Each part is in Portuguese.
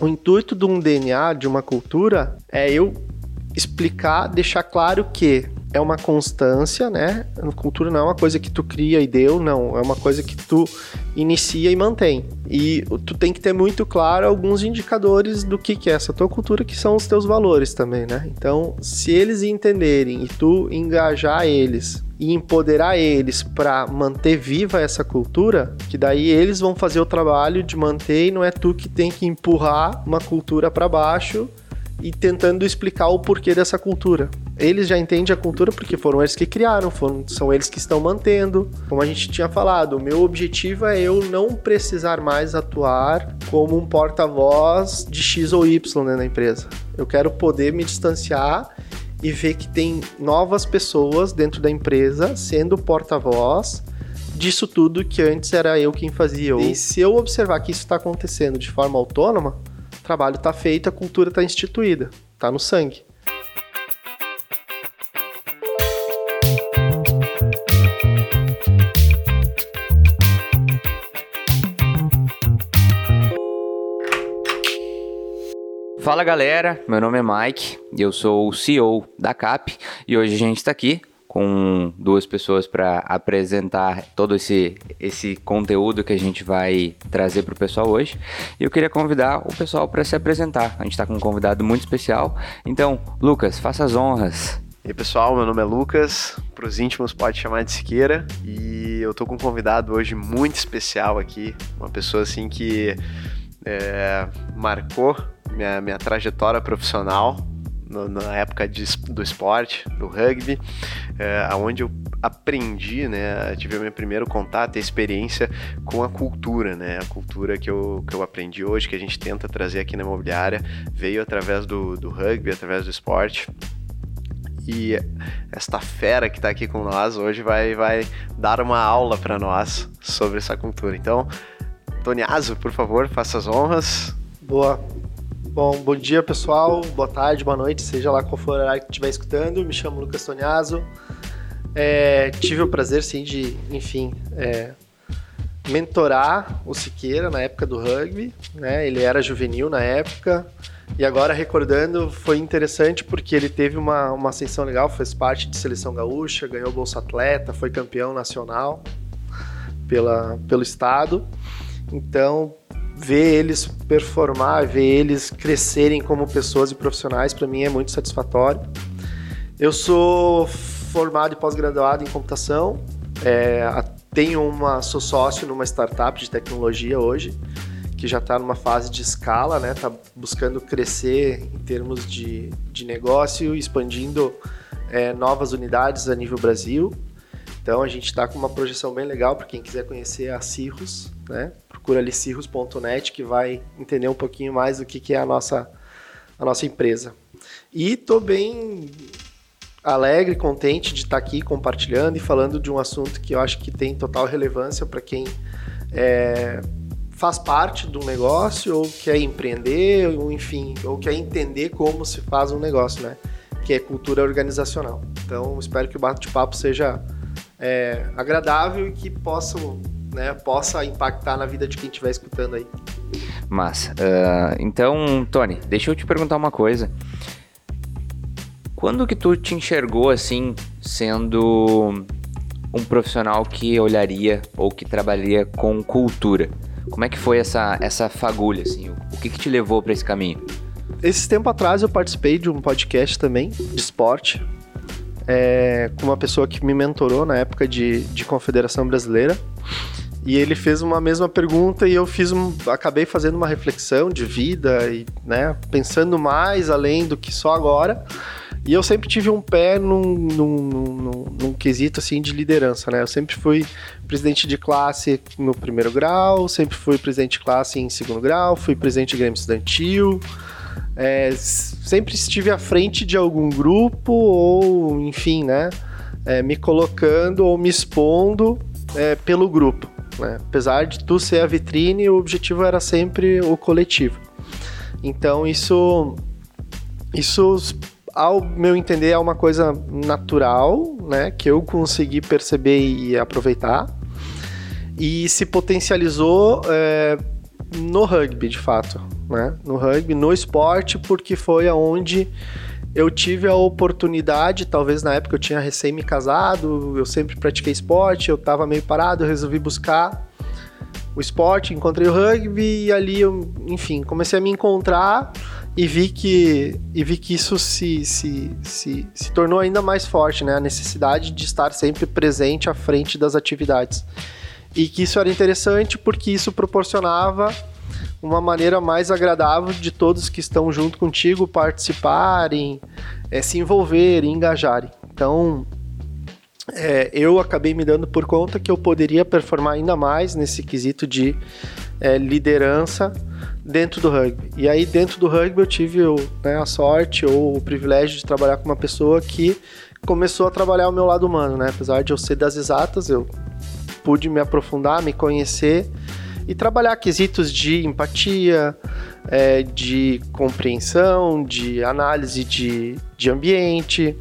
O intuito de um DNA, de uma cultura, é eu explicar, deixar claro que é uma constância, né? A cultura não é uma coisa que tu cria e deu, não. É uma coisa que tu inicia e mantém. E tu tem que ter muito claro alguns indicadores do que, que é essa tua cultura, que são os teus valores também, né? Então, se eles entenderem e tu engajar eles e empoderar eles para manter viva essa cultura, que daí eles vão fazer o trabalho de manter e não é tu que tem que empurrar uma cultura para baixo e tentando explicar o porquê dessa cultura. Eles já entendem a cultura porque foram eles que criaram, foram, são eles que estão mantendo. Como a gente tinha falado, o meu objetivo é eu não precisar mais atuar como um porta-voz de X ou Y né, na empresa. Eu quero poder me distanciar e ver que tem novas pessoas dentro da empresa sendo porta-voz disso tudo que antes era eu quem fazia. E se eu observar que isso está acontecendo de forma autônoma, o trabalho está feito, a cultura está instituída, está no sangue. Fala galera, meu nome é Mike, eu sou o CEO da CAP e hoje a gente está aqui com duas pessoas para apresentar todo esse, esse conteúdo que a gente vai trazer para o pessoal hoje. E eu queria convidar o pessoal para se apresentar. A gente está com um convidado muito especial. Então, Lucas, faça as honras. E aí, pessoal, meu nome é Lucas, para os íntimos pode chamar de Siqueira, e eu tô com um convidado hoje muito especial aqui, uma pessoa assim que é, marcou minha, minha trajetória profissional, no, na época de, do esporte, do rugby, é, onde eu aprendi, né, tive meu primeiro contato e experiência com a cultura, né, a cultura que eu, que eu aprendi hoje, que a gente tenta trazer aqui na imobiliária, veio através do, do rugby, através do esporte, e esta fera que está aqui com nós hoje vai, vai dar uma aula para nós sobre essa cultura. Então, Toniazo, por favor, faça as honras. Boa. Bom, bom dia pessoal, boa tarde, boa noite, seja lá qual for o horário que estiver escutando. Me chamo Lucas Toniaso. É, tive o prazer, sim, de, enfim, é, mentorar o Siqueira na época do rugby. Né? Ele era juvenil na época. E agora, recordando, foi interessante porque ele teve uma, uma ascensão legal, fez parte de seleção gaúcha, ganhou Bolsa Atleta, foi campeão nacional pela, pelo estado. Então, ver eles performar, ver eles crescerem como pessoas e profissionais, para mim é muito satisfatório. Eu sou formado e pós-graduado em computação, é, tenho uma, sou sócio numa startup de tecnologia hoje, que já está numa fase de escala, né? Está buscando crescer em termos de, de negócio, expandindo é, novas unidades a nível Brasil. Então a gente está com uma projeção bem legal para quem quiser conhecer a Cirrus, né? Procura ali cirrus.net que vai entender um pouquinho mais do que, que é a nossa, a nossa empresa. E estou bem alegre, contente de estar tá aqui compartilhando e falando de um assunto que eu acho que tem total relevância para quem é, faz parte do negócio ou quer empreender, ou enfim, ou quer entender como se faz um negócio, né? Que é cultura organizacional. Então, espero que o bate-papo seja é, agradável e que possam, né, possa impactar na vida de quem estiver escutando aí. Massa. Uh, então, Tony, deixa eu te perguntar uma coisa. Quando que tu te enxergou assim, sendo um profissional que olharia ou que trabalharia com cultura? Como é que foi essa, essa fagulha, assim? O que, que te levou para esse caminho? Esse tempo atrás eu participei de um podcast também, de esporte, é, com uma pessoa que me mentorou na época de, de Confederação Brasileira. E ele fez uma mesma pergunta e eu fiz um, acabei fazendo uma reflexão de vida e, né, pensando mais além do que só agora. E eu sempre tive um pé num, num, num, num, quesito assim de liderança, né? Eu sempre fui presidente de classe no primeiro grau, sempre fui presidente de classe em segundo grau, fui presidente de Grêmio Estudantil, é, sempre estive à frente de algum grupo ou, enfim, né, é, me colocando ou me expondo é, pelo grupo. Né? Apesar de tu ser a vitrine, o objetivo era sempre o coletivo. Então isso, isso ao meu entender é uma coisa natural, né, que eu consegui perceber e aproveitar e se potencializou é, no rugby, de fato, né? No rugby, no esporte, porque foi aonde eu tive a oportunidade, talvez na época eu tinha recém me casado, eu sempre pratiquei esporte, eu estava meio parado, eu resolvi buscar o esporte, encontrei o rugby e ali eu, enfim, comecei a me encontrar e vi que, e vi que isso se, se, se, se tornou ainda mais forte, né? A necessidade de estar sempre presente à frente das atividades. E que isso era interessante porque isso proporcionava uma maneira mais agradável de todos que estão junto contigo participarem, é, se envolverem, engajarem. Então, é, eu acabei me dando por conta que eu poderia performar ainda mais nesse quesito de é, liderança dentro do rugby. E aí, dentro do rugby, eu tive né, a sorte ou o privilégio de trabalhar com uma pessoa que começou a trabalhar o meu lado humano, né? Apesar de eu ser das exatas, eu pude me aprofundar, me conhecer e trabalhar quesitos de empatia, é, de compreensão, de análise de, de ambiente.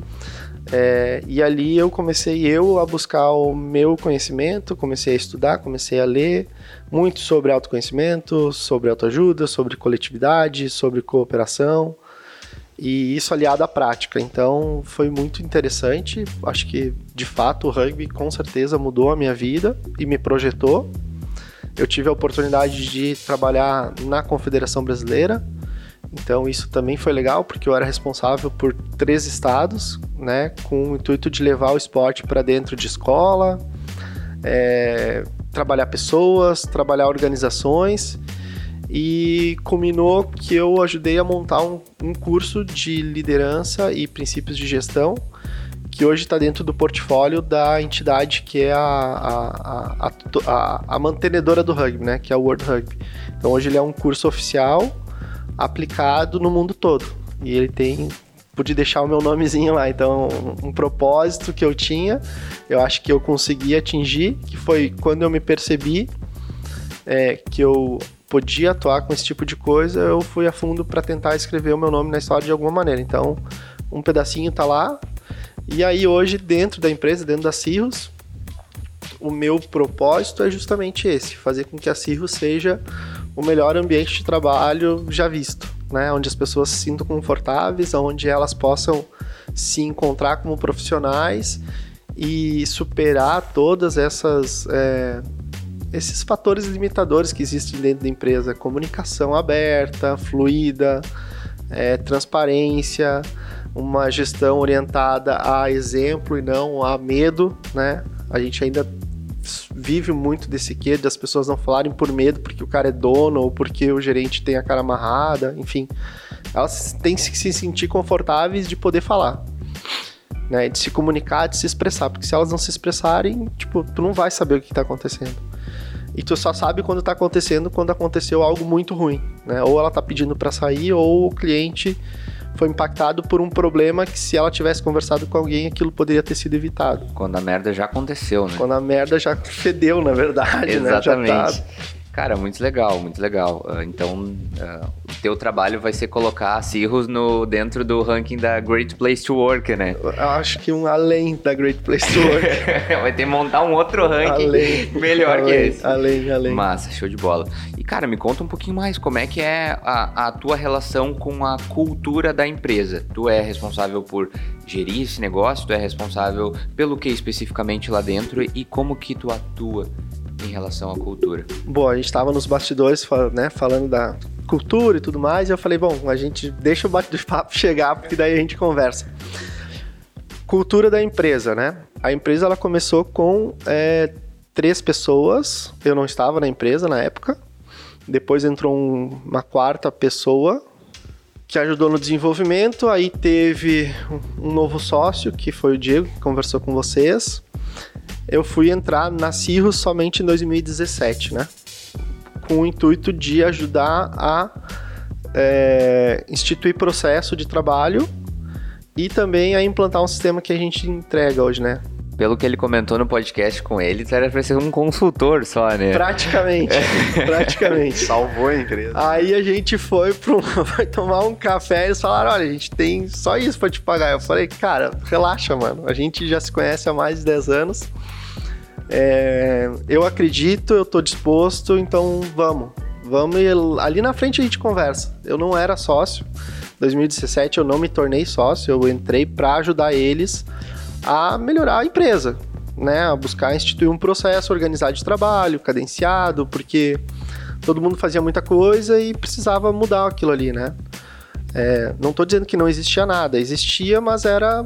É, e ali eu comecei eu a buscar o meu conhecimento, comecei a estudar, comecei a ler muito sobre autoconhecimento, sobre autoajuda, sobre coletividade, sobre cooperação e isso aliado à prática. Então foi muito interessante. Acho que de fato o rugby com certeza mudou a minha vida e me projetou eu tive a oportunidade de trabalhar na Confederação Brasileira, então isso também foi legal porque eu era responsável por três estados, né, com o intuito de levar o esporte para dentro de escola, é, trabalhar pessoas, trabalhar organizações e culminou que eu ajudei a montar um, um curso de liderança e princípios de gestão que hoje está dentro do portfólio da entidade que é a, a, a, a, mantenedora do rugby, né? Que é o World Rugby. Então hoje ele é um curso oficial aplicado no mundo todo. E ele tem pude deixar o meu nomezinho lá. Então, um propósito que eu tinha, eu acho que eu consegui atingir, que foi quando eu me percebi é, que eu podia atuar com esse tipo de coisa, eu fui a fundo para tentar escrever o meu nome na história de alguma maneira. Então, um pedacinho tá lá, e aí hoje, dentro da empresa, dentro da Cirrus, o meu propósito é justamente esse, fazer com que a Cirrus seja o melhor ambiente de trabalho já visto, né? Onde as pessoas se sintam confortáveis, onde elas possam se encontrar como profissionais e superar todas essas é, esses fatores limitadores que existem dentro da empresa, comunicação aberta, fluida, é, transparência, uma gestão orientada a exemplo e não a medo, né? A gente ainda vive muito desse quê, das pessoas não falarem por medo porque o cara é dono ou porque o gerente tem a cara amarrada, enfim. Elas têm que se sentir confortáveis de poder falar. Né, de se comunicar, de se expressar, porque se elas não se expressarem, tipo, tu não vai saber o que está acontecendo. E tu só sabe quando está acontecendo quando aconteceu algo muito ruim, né? Ou ela está pedindo para sair ou o cliente foi impactado por um problema que se ela tivesse conversado com alguém, aquilo poderia ter sido evitado. Quando a merda já aconteceu, né? Quando a merda já fedeu, na verdade, Exatamente. né? Exatamente. Tá... Cara, muito legal, muito legal. Ah, então, uh, o teu trabalho vai ser colocar a Cirrus no, dentro do ranking da Great Place to Work, né? Eu acho que um além da Great Place to Work. vai ter que montar um outro ranking além, melhor além, que esse. Além, além. Massa, show de bola. E, cara, me conta um pouquinho mais, como é que é a, a tua relação com a cultura da empresa? Tu é responsável por gerir esse negócio, tu é responsável pelo que especificamente lá dentro e como que tu atua em relação à cultura? Bom, a gente estava nos bastidores né, falando da cultura e tudo mais, e eu falei, bom, a gente deixa o bate-papo chegar, porque daí a gente conversa. Cultura da empresa, né? A empresa ela começou com é, três pessoas, eu não estava na empresa na época, depois entrou um, uma quarta pessoa que ajudou no desenvolvimento, aí teve um novo sócio, que foi o Diego, que conversou com vocês, eu fui entrar na Cirrus somente em 2017, né? Com o intuito de ajudar a é, instituir processo de trabalho e também a implantar um sistema que a gente entrega hoje, né? Pelo que ele comentou no podcast com ele, tu era pra ser um consultor só, né? Praticamente, praticamente. Salvou a empresa. Aí a gente foi, pro, foi tomar um café e eles falaram, olha, a gente tem só isso pra te pagar. Eu falei, cara, relaxa, mano. A gente já se conhece há mais de 10 anos. É, eu acredito, eu tô disposto, então vamos. vamos ir, ali na frente a gente conversa. Eu não era sócio. 2017 eu não me tornei sócio, eu entrei para ajudar eles a melhorar a empresa, né? A buscar instituir um processo organizado de trabalho, cadenciado, porque todo mundo fazia muita coisa e precisava mudar aquilo ali, né? É, não estou dizendo que não existia nada, existia, mas era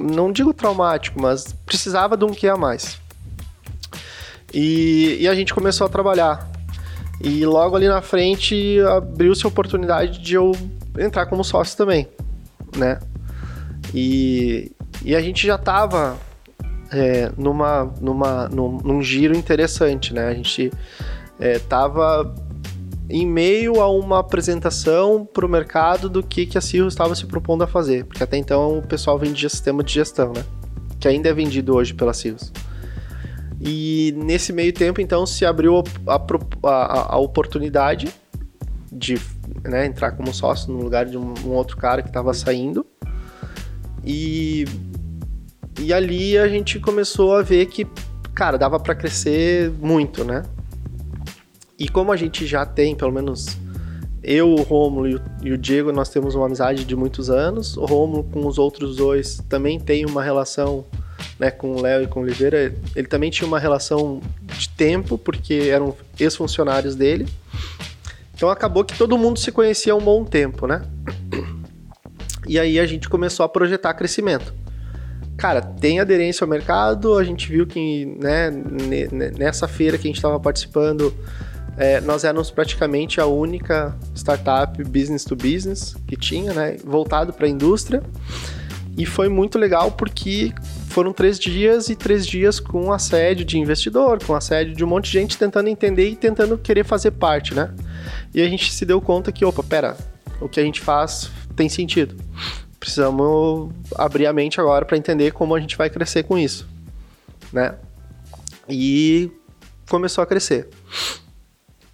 não digo traumático, mas precisava de um que a mais. E, e a gente começou a trabalhar. E logo ali na frente abriu-se a oportunidade de eu entrar como sócio também, né? E, e a gente já estava é, numa, numa, num, num, giro interessante, né? A gente estava é, em meio a uma apresentação para o mercado do que, que a Cirrus estava se propondo a fazer, porque até então o pessoal vendia sistema de gestão, né? Que ainda é vendido hoje pela Cirrus. E nesse meio tempo, então, se abriu a, a, a oportunidade de né, entrar como sócio no lugar de um, um outro cara que estava saindo. E, e ali a gente começou a ver que, cara, dava para crescer muito, né? E como a gente já tem, pelo menos eu, o Rômulo e o, Diego, nós temos uma amizade de muitos anos. O Rômulo com os outros dois também tem uma relação né, com o Léo e com o Oliveira, ele também tinha uma relação de tempo, porque eram ex-funcionários dele. Então acabou que todo mundo se conhecia há um bom tempo, né? E aí a gente começou a projetar crescimento. Cara, tem aderência ao mercado, a gente viu que né, nessa feira que a gente estava participando, é, nós éramos praticamente a única startup business to business que tinha, né, voltado para a indústria. E foi muito legal porque foram três dias e três dias com assédio de investidor, com assédio de um monte de gente tentando entender e tentando querer fazer parte, né? E a gente se deu conta que, opa, pera, o que a gente faz tem sentido. Precisamos abrir a mente agora para entender como a gente vai crescer com isso, né? E começou a crescer.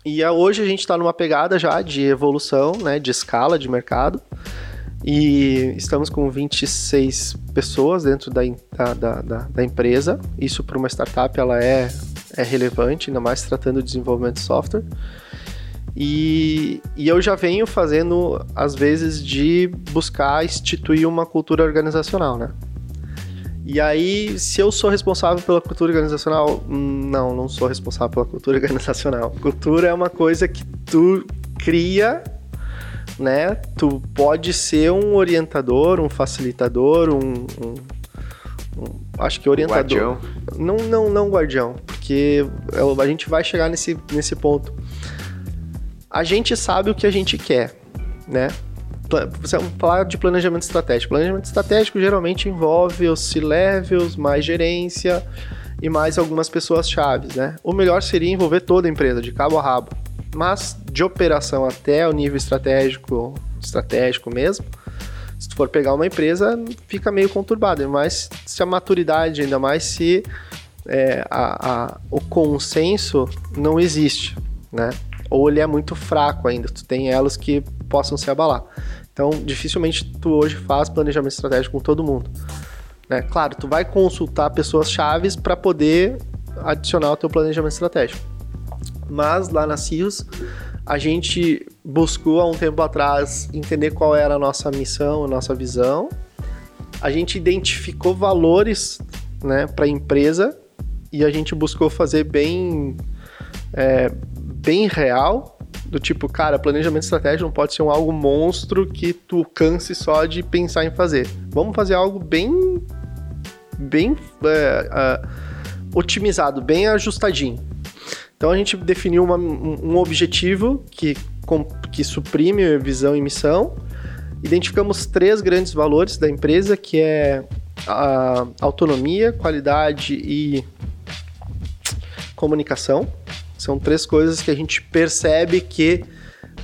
E hoje a gente está numa pegada já de evolução, né, de escala de mercado. E estamos com 26 pessoas dentro da, da, da, da empresa. Isso para uma startup ela é, é relevante, ainda mais tratando de desenvolvimento de software. E, e, eu já venho fazendo, às vezes, de buscar instituir uma cultura organizacional, né? E aí, se eu sou responsável pela cultura organizacional, não, não sou responsável pela cultura organizacional. Cultura é uma coisa que tu cria né? Tu pode ser um orientador, um facilitador, um, um, um acho que orientador. Guardião. Não, não, não guardião, porque é a gente vai chegar nesse, nesse ponto. A gente sabe o que a gente quer, né? Vamos falar de planejamento estratégico. Planejamento estratégico geralmente envolve os C-levels, mais gerência e mais algumas pessoas chaves, né? O melhor seria envolver toda a empresa, de cabo a rabo mas de operação até o nível estratégico, estratégico mesmo, se tu for pegar uma empresa, fica meio conturbado, mas se a maturidade, ainda mais se é, a, a, o consenso não existe, né? Ou ele é muito fraco ainda, tu tem elos que possam se abalar. Então, dificilmente tu hoje faz planejamento estratégico com todo mundo. Né? Claro, tu vai consultar pessoas chaves para poder adicionar o teu planejamento estratégico mas lá na CIOS a gente buscou há um tempo atrás entender qual era a nossa missão, a nossa visão. A gente identificou valores né, para a empresa e a gente buscou fazer bem, é, bem real, do tipo, cara, planejamento estratégico não pode ser um algo monstro que tu canse só de pensar em fazer. Vamos fazer algo bem, bem é, é, otimizado, bem ajustadinho. Então a gente definiu uma, um objetivo que, que suprime visão e missão. Identificamos três grandes valores da empresa, que é a autonomia, qualidade e comunicação. São três coisas que a gente percebe que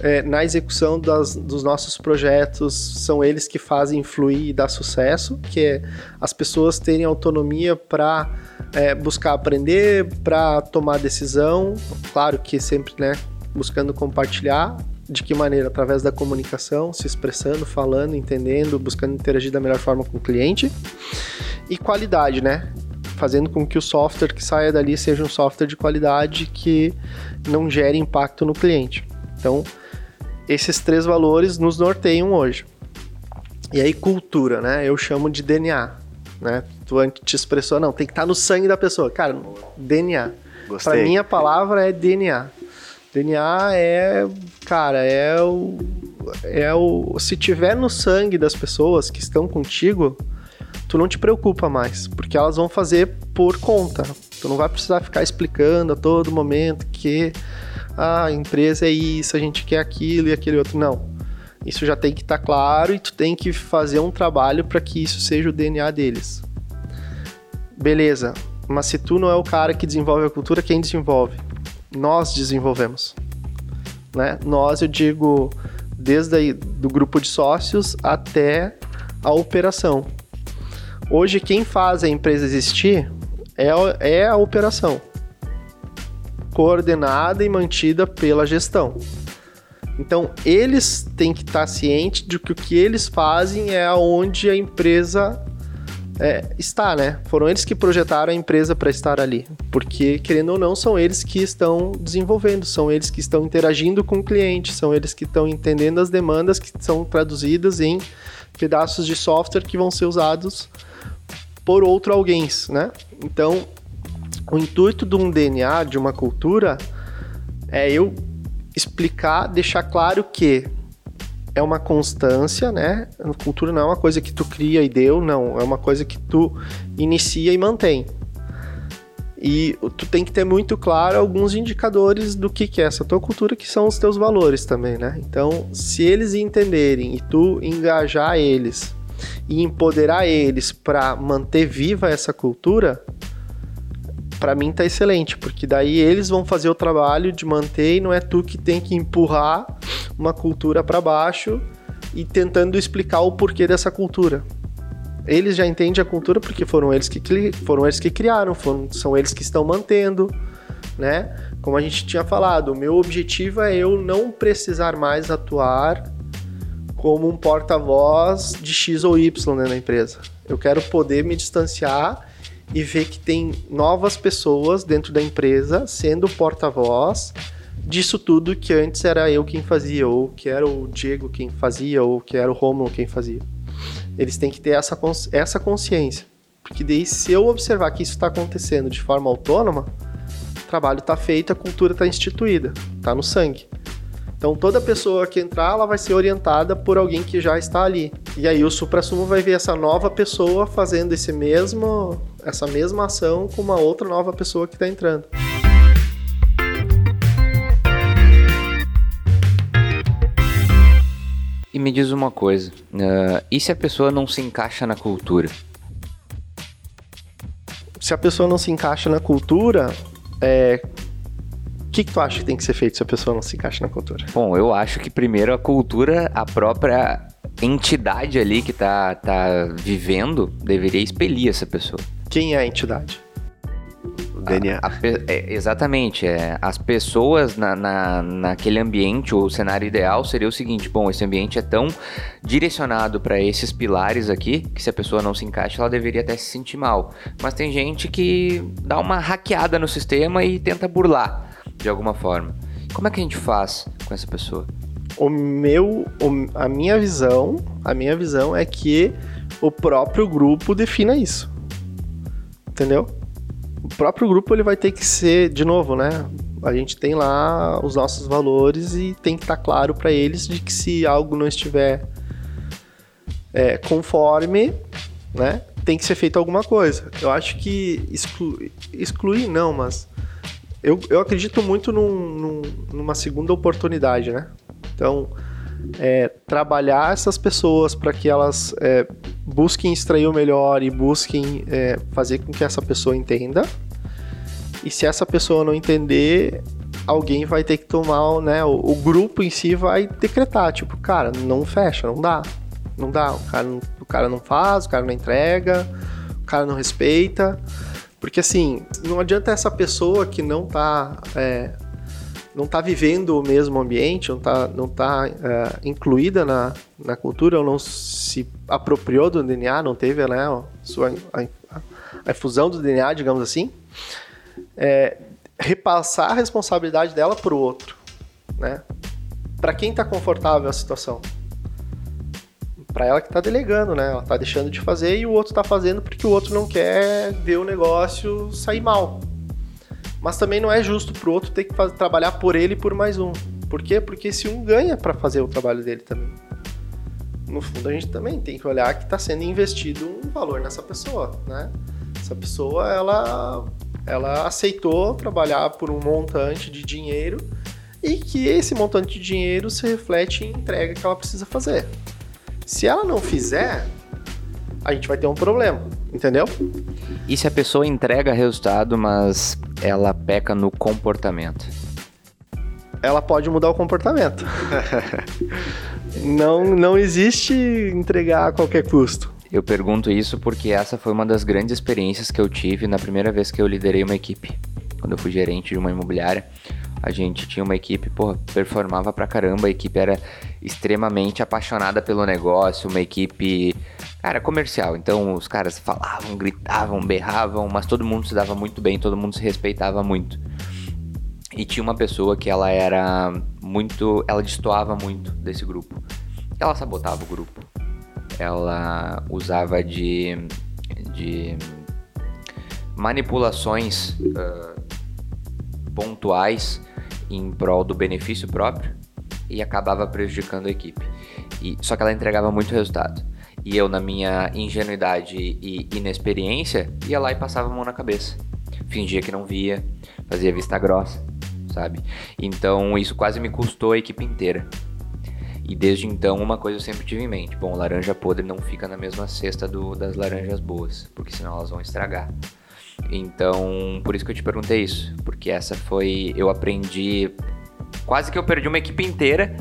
é, na execução das, dos nossos projetos são eles que fazem fluir e dar sucesso, que é as pessoas terem autonomia para é, buscar aprender, para tomar decisão, claro que sempre, né, buscando compartilhar, de que maneira? Através da comunicação, se expressando, falando, entendendo, buscando interagir da melhor forma com o cliente. E qualidade, né? Fazendo com que o software que saia dali seja um software de qualidade que não gere impacto no cliente. Então, esses três valores nos norteiam hoje. E aí, cultura, né? Eu chamo de DNA, né? Tu antes te expressou, não, tem que estar tá no sangue da pessoa. Cara, DNA. Gostei. Pra mim, a palavra é DNA. DNA é, cara, é o, é o. Se tiver no sangue das pessoas que estão contigo, tu não te preocupa mais, porque elas vão fazer por conta. Tu não vai precisar ficar explicando a todo momento que ah, a empresa é isso, a gente quer aquilo e aquele outro. Não. Isso já tem que estar tá claro e tu tem que fazer um trabalho para que isso seja o DNA deles. Beleza, mas se tu não é o cara que desenvolve a cultura, quem desenvolve? Nós desenvolvemos. Né? Nós, eu digo, desde aí, do grupo de sócios até a operação. Hoje, quem faz a empresa existir é, é a operação, coordenada e mantida pela gestão. Então, eles têm que estar cientes de que o que eles fazem é onde a empresa é, está, né? Foram eles que projetaram a empresa para estar ali. Porque, querendo ou não, são eles que estão desenvolvendo, são eles que estão interagindo com o cliente, são eles que estão entendendo as demandas que são traduzidas em pedaços de software que vão ser usados por outro alguém, né? Então, o intuito de um DNA, de uma cultura, é eu explicar, deixar claro que é uma constância, né? A cultura não é uma coisa que tu cria e deu, não. É uma coisa que tu inicia e mantém. E tu tem que ter muito claro alguns indicadores do que, que é essa tua cultura, que são os teus valores também, né? Então, se eles entenderem e tu engajar eles e empoderar eles para manter viva essa cultura, para mim tá excelente, porque daí eles vão fazer o trabalho de manter e não é tu que tem que empurrar uma cultura para baixo e tentando explicar o porquê dessa cultura. Eles já entendem a cultura porque foram eles que foram eles que criaram, foram, são eles que estão mantendo, né? Como a gente tinha falado, o meu objetivo é eu não precisar mais atuar como um porta-voz de X ou Y né, na empresa. Eu quero poder me distanciar e ver que tem novas pessoas dentro da empresa sendo porta-voz disso tudo que antes era eu quem fazia, ou que era o Diego quem fazia, ou que era o Romulo quem fazia. Eles têm que ter essa, essa consciência. Porque daí, se eu observar que isso está acontecendo de forma autônoma, o trabalho está feito, a cultura está instituída, está no sangue. Então toda pessoa que entrar, ela vai ser orientada por alguém que já está ali. E aí o supra-sumo vai ver essa nova pessoa fazendo esse mesmo, essa mesma ação com uma outra nova pessoa que está entrando. E me diz uma coisa, uh, e se a pessoa não se encaixa na cultura? Se a pessoa não se encaixa na cultura, é, que, que tu acha que tem que ser feito se a pessoa não se encaixa na cultura? Bom, eu acho que primeiro a cultura, a própria entidade ali que tá, tá vivendo, deveria expelir essa pessoa. Quem é a entidade? O DNA. A, a, é, exatamente. É, as pessoas na, na, naquele ambiente, o cenário ideal seria o seguinte: bom, esse ambiente é tão direcionado para esses pilares aqui que se a pessoa não se encaixa, ela deveria até se sentir mal. Mas tem gente que dá uma hackeada no sistema e tenta burlar de alguma forma. Como é que a gente faz com essa pessoa? O meu, a minha visão, a minha visão é que o próprio grupo defina isso. Entendeu? O próprio grupo ele vai ter que ser, de novo, né? A gente tem lá os nossos valores e tem que estar tá claro para eles de que se algo não estiver é, conforme, né? Tem que ser feito alguma coisa. Eu acho que exclu excluir não, mas eu, eu acredito muito num, num, numa segunda oportunidade, né? Então, é, trabalhar essas pessoas para que elas é, busquem extrair o melhor e busquem é, fazer com que essa pessoa entenda. E se essa pessoa não entender, alguém vai ter que tomar, né? O, o grupo em si vai decretar, tipo, cara, não fecha, não dá. Não dá. O cara o cara não faz, o cara não entrega, o cara não respeita. Porque assim, não adianta essa pessoa que não tá, é, não tá vivendo o mesmo ambiente, não tá, não tá é, incluída na, na cultura, ou não se apropriou do DNA, não teve né, a, sua, a, a do DNA, digamos assim, é, repassar a responsabilidade dela para o outro, né? Para quem está confortável a situação? Para ela que está delegando, né? Ela está deixando de fazer e o outro está fazendo porque o outro não quer ver o negócio sair mal. Mas também não é justo para o outro ter que fazer, trabalhar por ele e por mais um. Por quê? Porque se um ganha para fazer o trabalho dele também. No fundo, a gente também tem que olhar que está sendo investido um valor nessa pessoa, né? Essa pessoa, ela ela aceitou trabalhar por um montante de dinheiro e que esse montante de dinheiro se reflete em entrega que ela precisa fazer. Se ela não fizer, a gente vai ter um problema, entendeu? E se a pessoa entrega resultado, mas ela peca no comportamento? Ela pode mudar o comportamento. não, não existe entregar a qualquer custo. Eu pergunto isso porque essa foi uma das grandes experiências que eu tive na primeira vez que eu liderei uma equipe. Quando eu fui gerente de uma imobiliária, a gente tinha uma equipe, porra, performava pra caramba, a equipe era extremamente apaixonada pelo negócio, uma equipe, cara, comercial. Então os caras falavam, gritavam, berravam, mas todo mundo se dava muito bem, todo mundo se respeitava muito. E tinha uma pessoa que ela era muito, ela destoava muito desse grupo. Ela sabotava o grupo ela usava de, de manipulações uh, pontuais em prol do benefício próprio e acabava prejudicando a equipe. E, só que ela entregava muito resultado. E eu, na minha ingenuidade e inexperiência, ia lá e passava a mão na cabeça. Fingia que não via, fazia vista grossa, sabe? Então isso quase me custou a equipe inteira. E desde então, uma coisa eu sempre tive em mente: bom, laranja podre não fica na mesma cesta do, das laranjas boas, porque senão elas vão estragar. Então, por isso que eu te perguntei isso, porque essa foi. Eu aprendi. Quase que eu perdi uma equipe inteira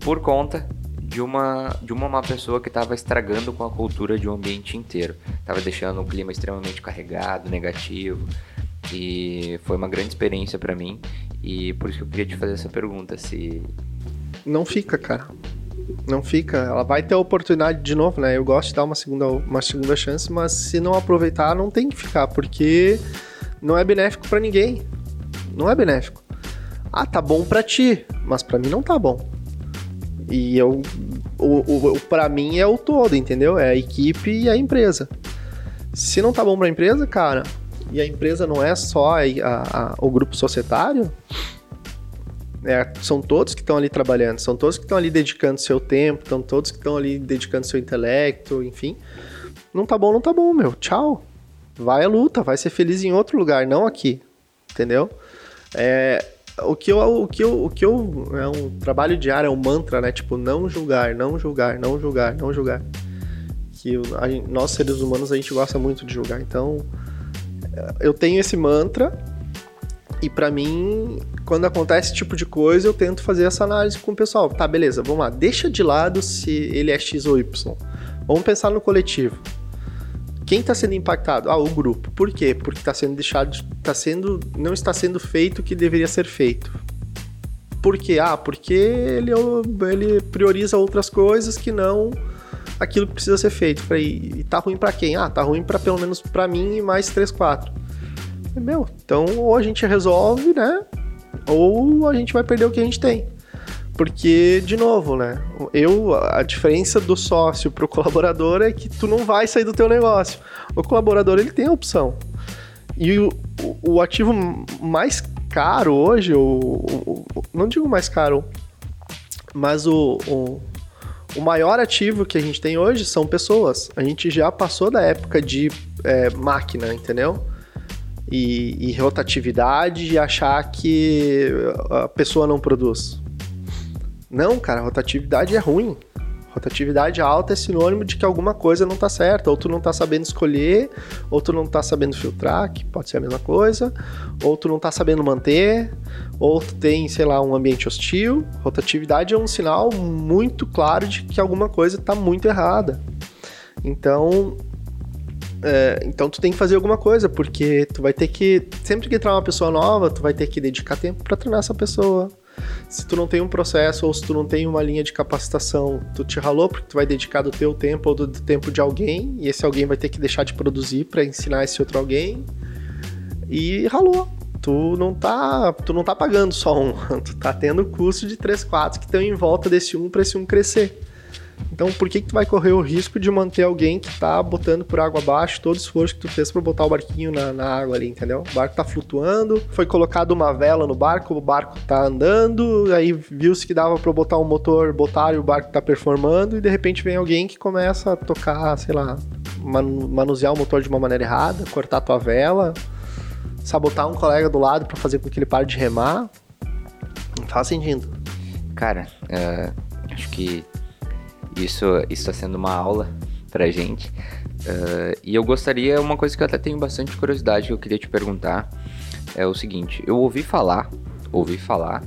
por conta de uma, de uma má pessoa que estava estragando com a cultura de um ambiente inteiro. Estava deixando um clima extremamente carregado, negativo. E foi uma grande experiência para mim. E por isso que eu queria te fazer essa pergunta: se não fica, cara. Não fica. Ela vai ter a oportunidade de novo, né? Eu gosto de dar uma segunda, uma segunda chance, mas se não aproveitar, não tem que ficar, porque não é benéfico para ninguém. Não é benéfico. Ah, tá bom para ti, mas para mim não tá bom. E eu, o, o, para mim é o todo, entendeu? É a equipe e a empresa. Se não tá bom para a empresa, cara, e a empresa não é só a, a, a, o grupo societário, é, são todos que estão ali trabalhando, são todos que estão ali dedicando seu tempo, são todos que estão ali dedicando seu intelecto, enfim. Não tá bom, não tá bom, meu. Tchau. Vai à luta, vai ser feliz em outro lugar, não aqui. Entendeu? É, o que eu, o que eu, o que eu é um trabalho diário, é um mantra, né? Tipo, não julgar, não julgar, não julgar, não julgar. Que a, nós seres humanos a gente gosta muito de julgar. Então, eu tenho esse mantra e para mim, quando acontece esse tipo de coisa, eu tento fazer essa análise com o pessoal. Tá, beleza, vamos lá. Deixa de lado se ele é X ou Y. Vamos pensar no coletivo. Quem está sendo impactado? Ah, o grupo. Por quê? Porque está sendo deixado, tá sendo, não está sendo feito o que deveria ser feito. Por quê? Ah, porque ele, ele prioriza outras coisas que não aquilo que precisa ser feito. Falei, e tá ruim para quem? Ah, tá ruim para pelo menos para mim e mais 3, 4. Meu, então ou a gente resolve, né? Ou a gente vai perder o que a gente tem. Porque, de novo, né? Eu, a diferença do sócio pro colaborador é que tu não vai sair do teu negócio. O colaborador, ele tem a opção. E o, o, ativo mais caro hoje, o, o, não digo mais caro, mas o, o, o, maior ativo que a gente tem hoje são pessoas. A gente já passou da época de é, máquina, entendeu? E, e rotatividade e achar que a pessoa não produz. Não, cara, rotatividade é ruim. Rotatividade alta é sinônimo de que alguma coisa não está certa, ou tu não está sabendo escolher, ou tu não está sabendo filtrar, que pode ser a mesma coisa, ou tu não está sabendo manter, ou tu tem, sei lá, um ambiente hostil. Rotatividade é um sinal muito claro de que alguma coisa está muito errada. Então, é, então tu tem que fazer alguma coisa, porque tu vai ter que. Sempre que entrar uma pessoa nova, tu vai ter que dedicar tempo para treinar essa pessoa. se tu não tem um processo ou se tu não tem uma linha de capacitação, tu te ralou porque tu vai dedicar do teu tempo ou do tempo de alguém e esse alguém vai ter que deixar de produzir para ensinar esse outro alguém e ralou. Tu não tá, tu não tá pagando só um, tu tá tendo custo de 3, 4 que estão em volta desse um para esse um crescer. Então, por que, que tu vai correr o risco de manter alguém que tá botando por água abaixo todo o esforço que tu fez para botar o barquinho na, na, água ali, entendeu? O barco tá flutuando, foi colocado uma vela no barco, o barco tá andando, aí viu-se que dava para botar um motor, botar e o barco tá performando, e de repente vem alguém que começa a tocar, sei lá, manusear o motor de uma maneira errada, cortar tua vela, sabotar um colega do lado para fazer com que ele pare de remar. Não faz sentido. Cara, uh, acho que isso está sendo uma aula pra gente. Uh, e eu gostaria, uma coisa que eu até tenho bastante curiosidade que eu queria te perguntar é o seguinte: eu ouvi falar, ouvi falar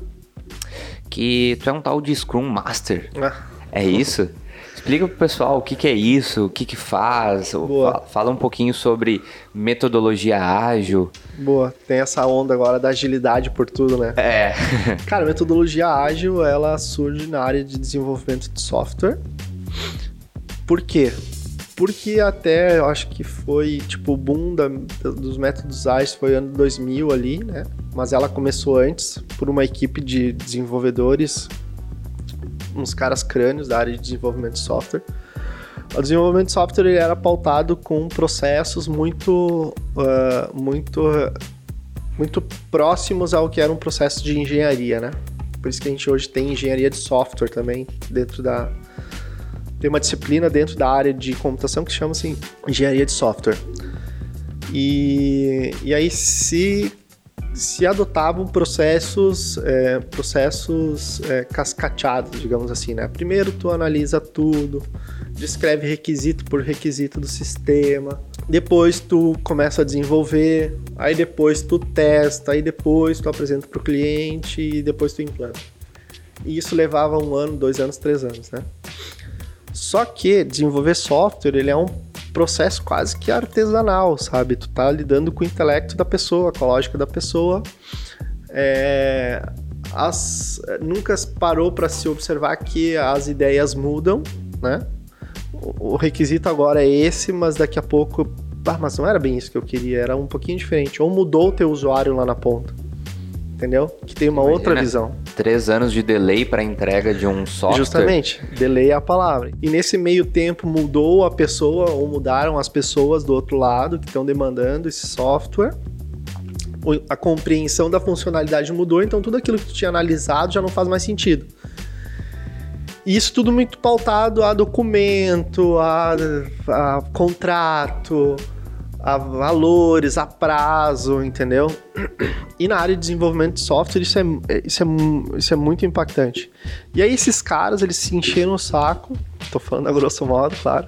que tu é um tal de Scrum Master. Ah. É isso? Explica pro pessoal o que, que é isso, o que, que faz. Boa. Fala um pouquinho sobre metodologia ágil. Boa, tem essa onda agora da agilidade por tudo, né? É. Cara, metodologia ágil, ela surge na área de desenvolvimento de software. Por quê? Porque até eu acho que foi tipo o boom da, dos métodos ágeis foi ano 2000 ali, né? Mas ela começou antes por uma equipe de desenvolvedores uns caras crânios da área de desenvolvimento de software. O desenvolvimento de software ele era pautado com processos muito, uh, muito, muito próximos ao que era um processo de engenharia, né? Por isso que a gente hoje tem engenharia de software também dentro da tem uma disciplina dentro da área de computação que chama-se engenharia de software. E, e aí se se adotavam processos, é, processos é, cascateados, digamos assim, né? Primeiro tu analisa tudo, descreve requisito por requisito do sistema, depois tu começa a desenvolver, aí depois tu testa, aí depois tu apresenta para o cliente e depois tu implanta. E isso levava um ano, dois anos, três anos, né? Só que desenvolver software ele é um processo quase que artesanal, sabe? Tu tá lidando com o intelecto da pessoa, com a lógica da pessoa. É, as, nunca parou para se observar que as ideias mudam, né? O, o requisito agora é esse, mas daqui a pouco, ah, mas não era bem isso que eu queria, era um pouquinho diferente. Ou mudou o teu usuário lá na ponta entendeu? Que tem uma Imagina, outra visão. Três anos de delay para entrega de um software. Justamente, delay é a palavra. E nesse meio tempo mudou a pessoa ou mudaram as pessoas do outro lado que estão demandando esse software. A compreensão da funcionalidade mudou, então tudo aquilo que tu tinha analisado já não faz mais sentido. E isso tudo muito pautado a documento, a, a contrato, a valores, a prazo, entendeu? E na área de desenvolvimento de software isso é, isso é, isso é muito impactante. E aí esses caras, eles se encheram o saco, tô falando a grosso modo, claro,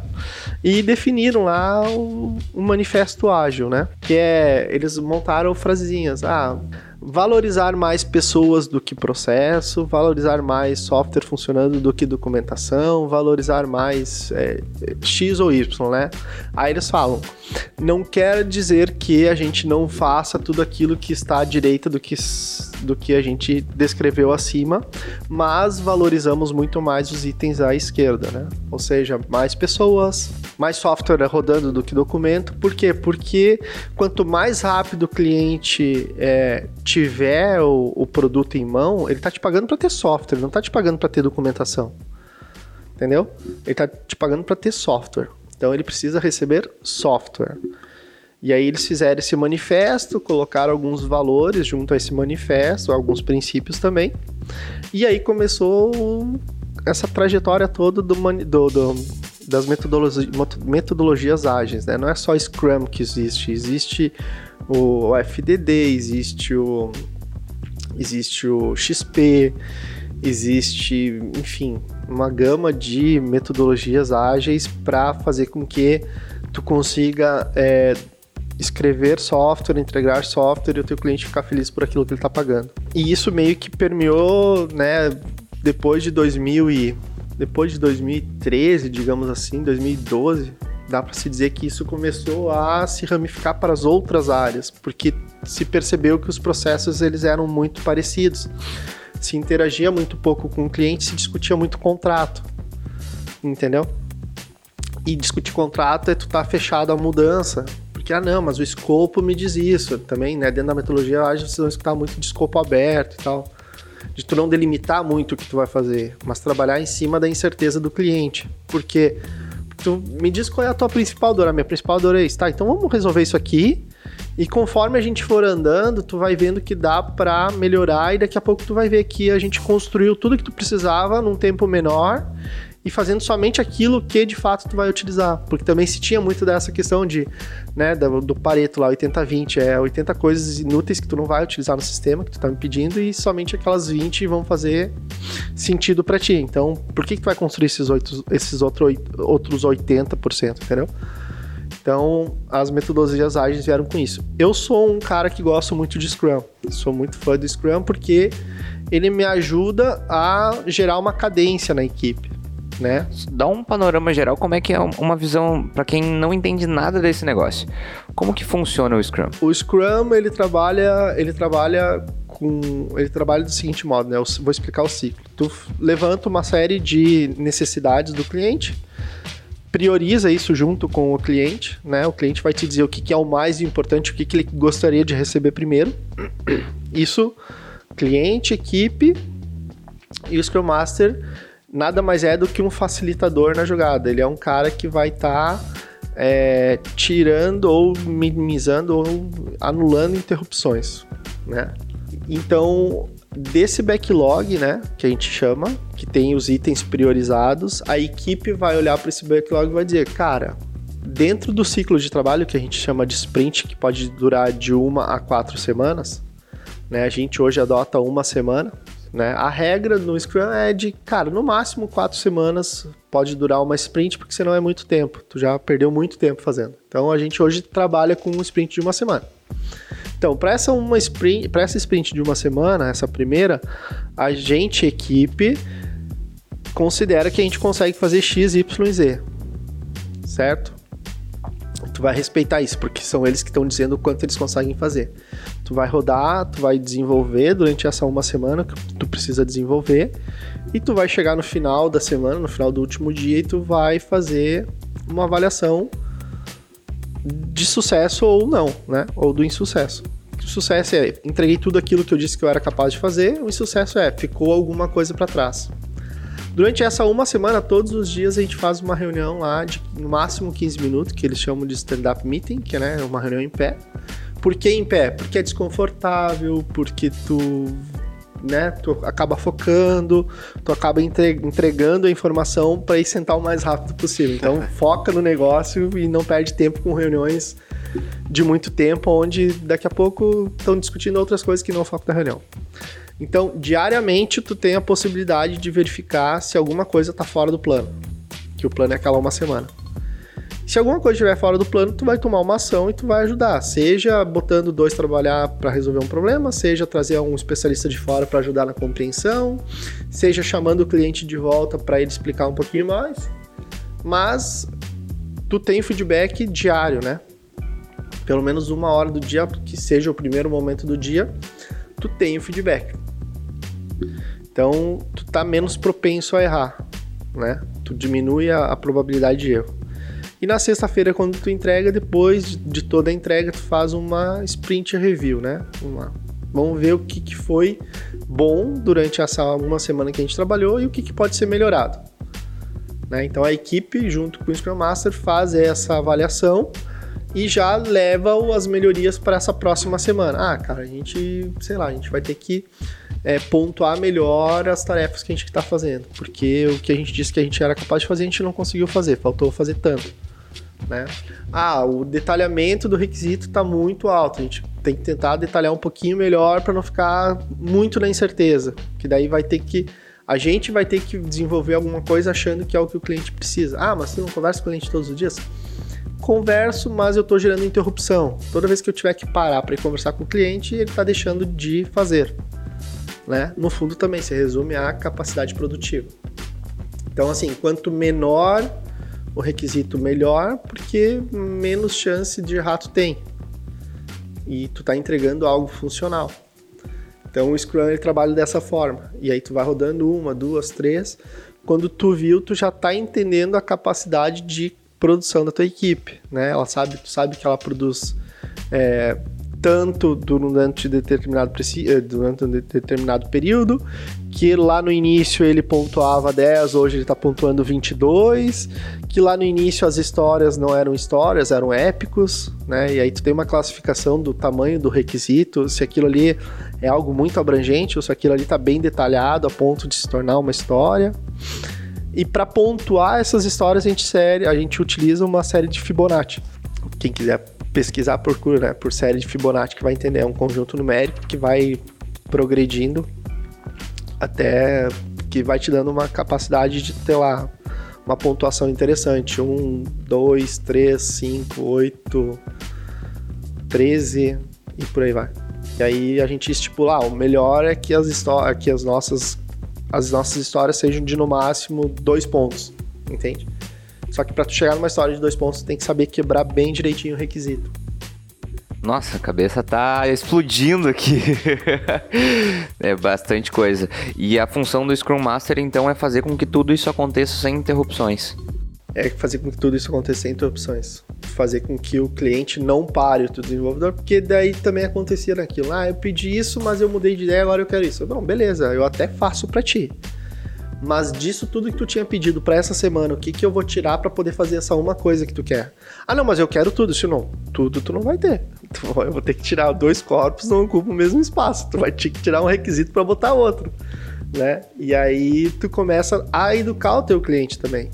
e definiram lá o, o manifesto ágil, né? Que é, eles montaram frasezinhas, ah, valorizar mais pessoas do que processo, valorizar mais software funcionando do que documentação, valorizar mais é, X ou Y, né? Aí eles falam, não quer dizer que a gente não faça tudo aquilo que está à direita do que, do que a gente descreveu acima, mas valorizamos muito mais os itens à esquerda, né? Ou seja, mais pessoas, mais software rodando do que documento. Por quê? Porque quanto mais rápido o cliente é, tiver o, o produto em mão, ele está te pagando para ter software, não está te pagando para ter documentação. Entendeu? Ele está te pagando para ter software. Então ele precisa receber software. E aí eles fizeram esse manifesto, colocaram alguns valores junto a esse manifesto, alguns princípios também. E aí começou essa trajetória toda do, do, do das metodologias, metodologias ágeis, né? Não é só Scrum que existe, existe o FDD, existe o existe o XP, existe, enfim, uma gama de metodologias ágeis para fazer com que tu consiga é, escrever software, entregar software e o teu cliente ficar feliz por aquilo que ele está pagando. E isso meio que permeou, né, depois de 2000 e depois de 2013, digamos assim, 2012, dá para se dizer que isso começou a se ramificar para as outras áreas, porque se percebeu que os processos eles eram muito parecidos. se interagia muito pouco com o cliente, se discutia muito contrato. Entendeu? E discutir contrato é tu tá fechado a mudança. Porque, ah, não, mas o escopo me diz isso. Também, né? Dentro da metodologia, a vocês vão escutar muito de escopo aberto e tal. De tu não delimitar muito o que tu vai fazer, mas trabalhar em cima da incerteza do cliente. Porque tu me diz qual é a tua principal dor. A minha principal dor é isso. Tá, então vamos resolver isso aqui e conforme a gente for andando, tu vai vendo que dá para melhorar e daqui a pouco tu vai ver que a gente construiu tudo que tu precisava num tempo menor e fazendo somente aquilo que de fato tu vai utilizar. Porque também se tinha muito dessa questão de, né, do, do Pareto lá, 80-20, é 80 coisas inúteis que tu não vai utilizar no sistema, que tu tá me pedindo, e somente aquelas 20 vão fazer sentido para ti. Então, por que, que tu vai construir esses, 8, esses outro, outros 80%, entendeu? Então, as metodologias ágeis vieram com isso. Eu sou um cara que gosto muito de Scrum. Sou muito fã do Scrum porque ele me ajuda a gerar uma cadência na equipe. Né? Dá um panorama geral, como é que é uma visão para quem não entende nada desse negócio. Como que funciona o Scrum? O Scrum, ele trabalha, ele trabalha com, ele trabalha do seguinte modo, né? Eu vou explicar o ciclo. Tu levanta uma série de necessidades do cliente, prioriza isso junto com o cliente, né? O cliente vai te dizer o que, que é o mais importante, o que, que ele gostaria de receber primeiro. Isso, cliente, equipe e o Scrum Master nada mais é do que um facilitador na jogada. Ele é um cara que vai estar tá, é, tirando ou minimizando ou anulando interrupções, né? Então, desse backlog, né, que a gente chama, que tem os itens priorizados, a equipe vai olhar para esse backlog e vai dizer, cara, dentro do ciclo de trabalho que a gente chama de sprint, que pode durar de uma a quatro semanas, né, a gente hoje adota uma semana, né, a regra no Scrum é de, cara, no máximo quatro semanas pode durar uma sprint, porque senão é muito tempo, tu já perdeu muito tempo fazendo. Então a gente hoje trabalha com um sprint de uma semana. Então, para essa uma sprint, essa sprint de uma semana, essa primeira, a gente equipe considera que a gente consegue fazer x, y, z. Certo? Tu vai respeitar isso, porque são eles que estão dizendo o quanto eles conseguem fazer. Tu vai rodar, tu vai desenvolver durante essa uma semana que tu precisa desenvolver, e tu vai chegar no final da semana, no final do último dia, e tu vai fazer uma avaliação de sucesso ou não, né? Ou do insucesso. O sucesso é entreguei tudo aquilo que eu disse que eu era capaz de fazer, o insucesso é ficou alguma coisa para trás. Durante essa uma semana, todos os dias a gente faz uma reunião lá de no máximo 15 minutos, que eles chamam de stand-up meeting, que é né, uma reunião em pé. Por que em pé? Porque é desconfortável, porque tu né? Tu acaba focando, tu acaba entregando a informação para ir sentar o mais rápido possível. Então, foca no negócio e não perde tempo com reuniões de muito tempo, onde daqui a pouco estão discutindo outras coisas que não o foco da reunião. Então, diariamente, tu tem a possibilidade de verificar se alguma coisa está fora do plano, que o plano é aquela uma semana. Se alguma coisa estiver fora do plano, tu vai tomar uma ação e tu vai ajudar. Seja botando dois trabalhar para resolver um problema, seja trazer um especialista de fora para ajudar na compreensão, seja chamando o cliente de volta para ele explicar um pouquinho mais. Mas tu tem feedback diário, né? Pelo menos uma hora do dia, que seja o primeiro momento do dia, tu tem o feedback. Então, tu tá menos propenso a errar, né? Tu diminui a, a probabilidade de erro. E na sexta-feira, quando tu entrega, depois de toda a entrega, tu faz uma sprint review, né? Uma... Vamos ver o que, que foi bom durante essa uma semana que a gente trabalhou e o que, que pode ser melhorado. Né? Então a equipe, junto com o Scrum Master, faz essa avaliação e já leva as melhorias para essa próxima semana. Ah, cara, a gente, sei lá, a gente vai ter que é, pontuar melhor as tarefas que a gente está fazendo, porque o que a gente disse que a gente era capaz de fazer, a gente não conseguiu fazer, faltou fazer tanto. Né? Ah, o detalhamento do requisito está muito alto. A gente tem que tentar detalhar um pouquinho melhor para não ficar muito na incerteza. Que daí vai ter que. A gente vai ter que desenvolver alguma coisa achando que é o que o cliente precisa. Ah, mas você não conversa com o cliente todos os dias? Converso, mas eu estou gerando interrupção. Toda vez que eu tiver que parar para conversar com o cliente, ele está deixando de fazer. Né? No fundo, também se resume à capacidade produtiva. Então, assim, quanto menor o requisito melhor, porque menos chance de rato tem. E tu tá entregando algo funcional. Então o Scrum ele trabalha dessa forma. E aí tu vai rodando uma, duas, três. Quando tu viu, tu já tá entendendo a capacidade de produção da tua equipe, né? Ela sabe, tu sabe que ela produz é, tanto durante determinado, eh, durante um determinado período, que lá no início ele pontuava 10, hoje ele está pontuando 22, que lá no início as histórias não eram histórias, eram épicos, né? E aí tu tem uma classificação do tamanho do requisito, se aquilo ali é algo muito abrangente ou se aquilo ali está bem detalhado a ponto de se tornar uma história. E para pontuar essas histórias a gente, série, a gente utiliza uma série de Fibonacci. Quem quiser pesquisar por, né, por série de Fibonacci que vai entender. É um conjunto numérico que vai progredindo até que vai te dando uma capacidade de ter lá uma pontuação interessante. 1, 2, 3, 5, 8, 13 e por aí vai. E aí a gente estipula, ah, o melhor é que as, que as nossas as nossas histórias sejam de no máximo dois pontos, entende? Só que para tu chegar numa história de dois pontos, tu tem que saber quebrar bem direitinho o requisito. Nossa, a cabeça tá explodindo aqui. é bastante coisa. E a função do Scrum Master, então, é fazer com que tudo isso aconteça sem interrupções. É fazer com que tudo isso aconteça sem interrupções. Fazer com que o cliente não pare o desenvolvedor, porque daí também acontecia naquilo. Ah, eu pedi isso, mas eu mudei de ideia, agora eu quero isso. Não, beleza, eu até faço para ti. Mas disso tudo que tu tinha pedido para essa semana, o que que eu vou tirar para poder fazer essa uma coisa que tu quer? Ah, não, mas eu quero tudo. Se não, tudo tu não vai ter. Eu vou ter que tirar dois corpos, não ocupa o mesmo espaço. Tu vai ter que tirar um requisito para botar outro, né? E aí tu começa a educar o teu cliente também.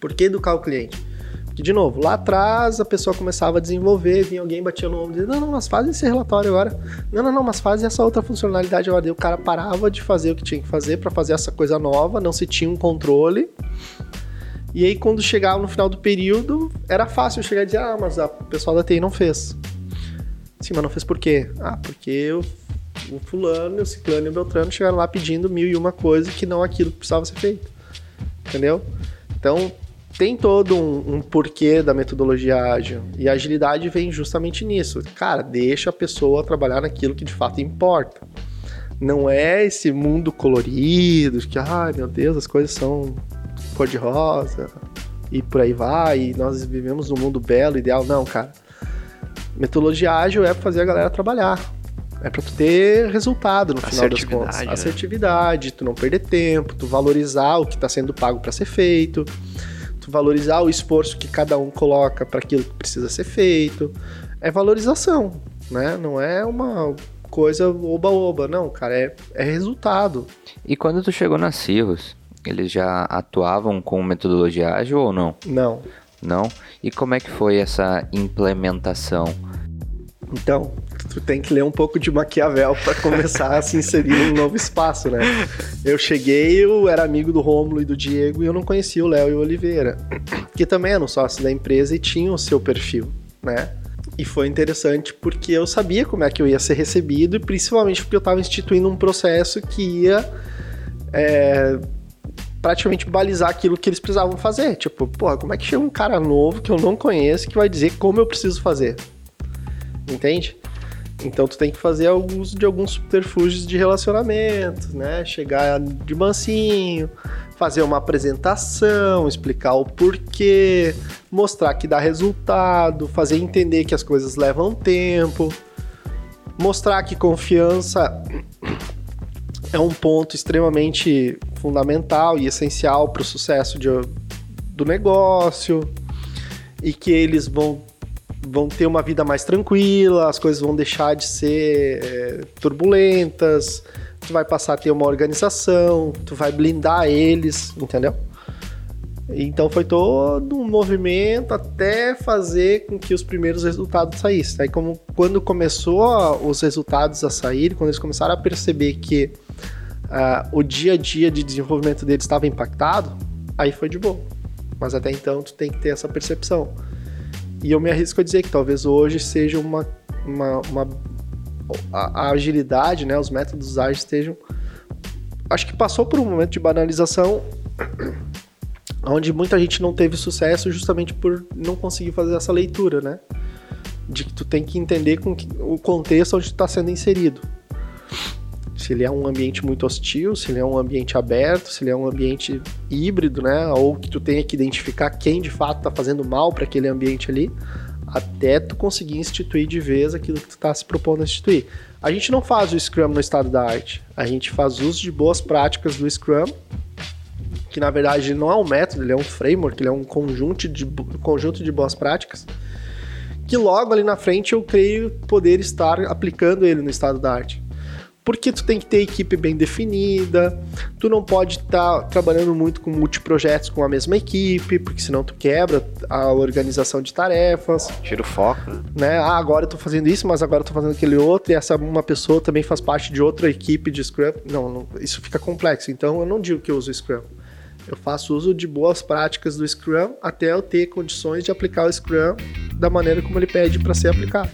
Por que educar o cliente? Que, de novo, lá atrás a pessoa começava a desenvolver, vinha alguém, batia no ombro e dizia, não, não, mas faz esse relatório agora. Não, não, não, mas faz essa outra funcionalidade agora. Daí o cara parava de fazer o que tinha que fazer para fazer essa coisa nova, não se tinha um controle. E aí, quando chegava no final do período, era fácil chegar e dizer, ah, mas o pessoal da TI não fez. Sim, mas não fez por quê? Ah, porque o, o fulano, o ciclano e o beltrano chegaram lá pedindo mil e uma coisa que não aquilo que precisava ser feito. Entendeu? Então, tem todo um, um, porquê da metodologia ágil. E a agilidade vem justamente nisso. Cara, deixa a pessoa trabalhar naquilo que de fato importa. Não é esse mundo colorido, que, ai meu Deus, as coisas são cor-de-rosa e por aí vai, e nós vivemos num mundo belo, ideal. Não, cara. Metodologia ágil é pra fazer a galera trabalhar. É pra tu ter resultado no final das contas. Né? Assertividade, tu não perder tempo, tu valorizar o que está sendo pago para ser feito valorizar o esforço que cada um coloca para aquilo que precisa ser feito. É valorização, né? Não é uma coisa oba-oba, não, cara, é, é resultado. E quando tu chegou na Cirrus, eles já atuavam com metodologia ágil ou não? Não. Não? E como é que foi essa implementação? Então, tu tem que ler um pouco de Maquiavel para começar a se inserir num novo espaço, né? Eu cheguei, eu era amigo do Rômulo e do Diego e eu não conhecia o Léo e o Oliveira, que também eram sócios da empresa e tinham o seu perfil, né? E foi interessante porque eu sabia como é que eu ia ser recebido e principalmente porque eu estava instituindo um processo que ia é, praticamente balizar aquilo que eles precisavam fazer. Tipo, porra, como é que chega um cara novo que eu não conheço que vai dizer como eu preciso fazer? Entende? Então tu tem que fazer uso de alguns subterfúgios de relacionamento, né? Chegar de mansinho, fazer uma apresentação, explicar o porquê, mostrar que dá resultado, fazer entender que as coisas levam tempo, mostrar que confiança é um ponto extremamente fundamental e essencial para o sucesso de, do negócio e que eles vão vão ter uma vida mais tranquila, as coisas vão deixar de ser é, turbulentas, tu vai passar a ter uma organização, tu vai blindar eles, entendeu? Então foi todo um movimento até fazer com que os primeiros resultados saíssem. Aí como quando começou os resultados a sair, quando eles começaram a perceber que uh, o dia a dia de desenvolvimento deles estava impactado, aí foi de boa. Mas até então tu tem que ter essa percepção. E eu me arrisco a dizer que talvez hoje seja uma. uma, uma a, a, agilidade, né, os métodos ágeis estejam. Acho que passou por um momento de banalização onde muita gente não teve sucesso justamente por não conseguir fazer essa leitura, né? De que tu tem que entender com que, o contexto onde tu está sendo inserido. Se ele é um ambiente muito hostil, se ele é um ambiente aberto, se ele é um ambiente híbrido, né? Ou que tu tenha que identificar quem de fato está fazendo mal para aquele ambiente ali, até tu conseguir instituir de vez aquilo que tu está se propondo a instituir. A gente não faz o Scrum no estado da arte, a gente faz uso de boas práticas do Scrum, que na verdade não é um método, ele é um framework, ele é um conjunto de, conjunto de boas práticas que logo ali na frente eu creio poder estar aplicando ele no estado da arte. Porque tu tem que ter equipe bem definida, tu não pode estar tá trabalhando muito com multiprojetos com a mesma equipe, porque senão tu quebra a organização de tarefas. Tira o foco, né? né? Ah, agora eu tô fazendo isso, mas agora eu tô fazendo aquele outro, e essa uma pessoa também faz parte de outra equipe de Scrum. Não, não isso fica complexo. Então eu não digo que eu uso Scrum. Eu faço uso de boas práticas do Scrum até eu ter condições de aplicar o Scrum da maneira como ele pede para ser aplicado.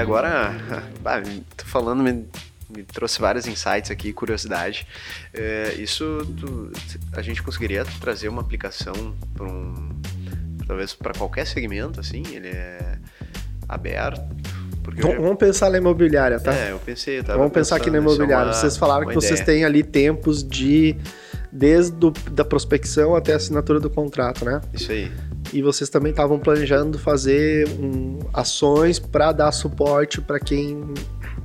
Agora, tô falando, me me trouxe vários insights aqui, curiosidade. É, isso tu, a gente conseguiria trazer uma aplicação para um, talvez para qualquer segmento, assim, ele é aberto. Vamos, já... vamos pensar na imobiliária, tá? É, eu pensei. Eu vamos pensar aqui na é imobiliária. Uma, vocês falaram que ideia. vocês têm ali tempos de desde do, da prospecção até a assinatura do contrato, né? Isso aí. E vocês também estavam planejando fazer um, ações para dar suporte para quem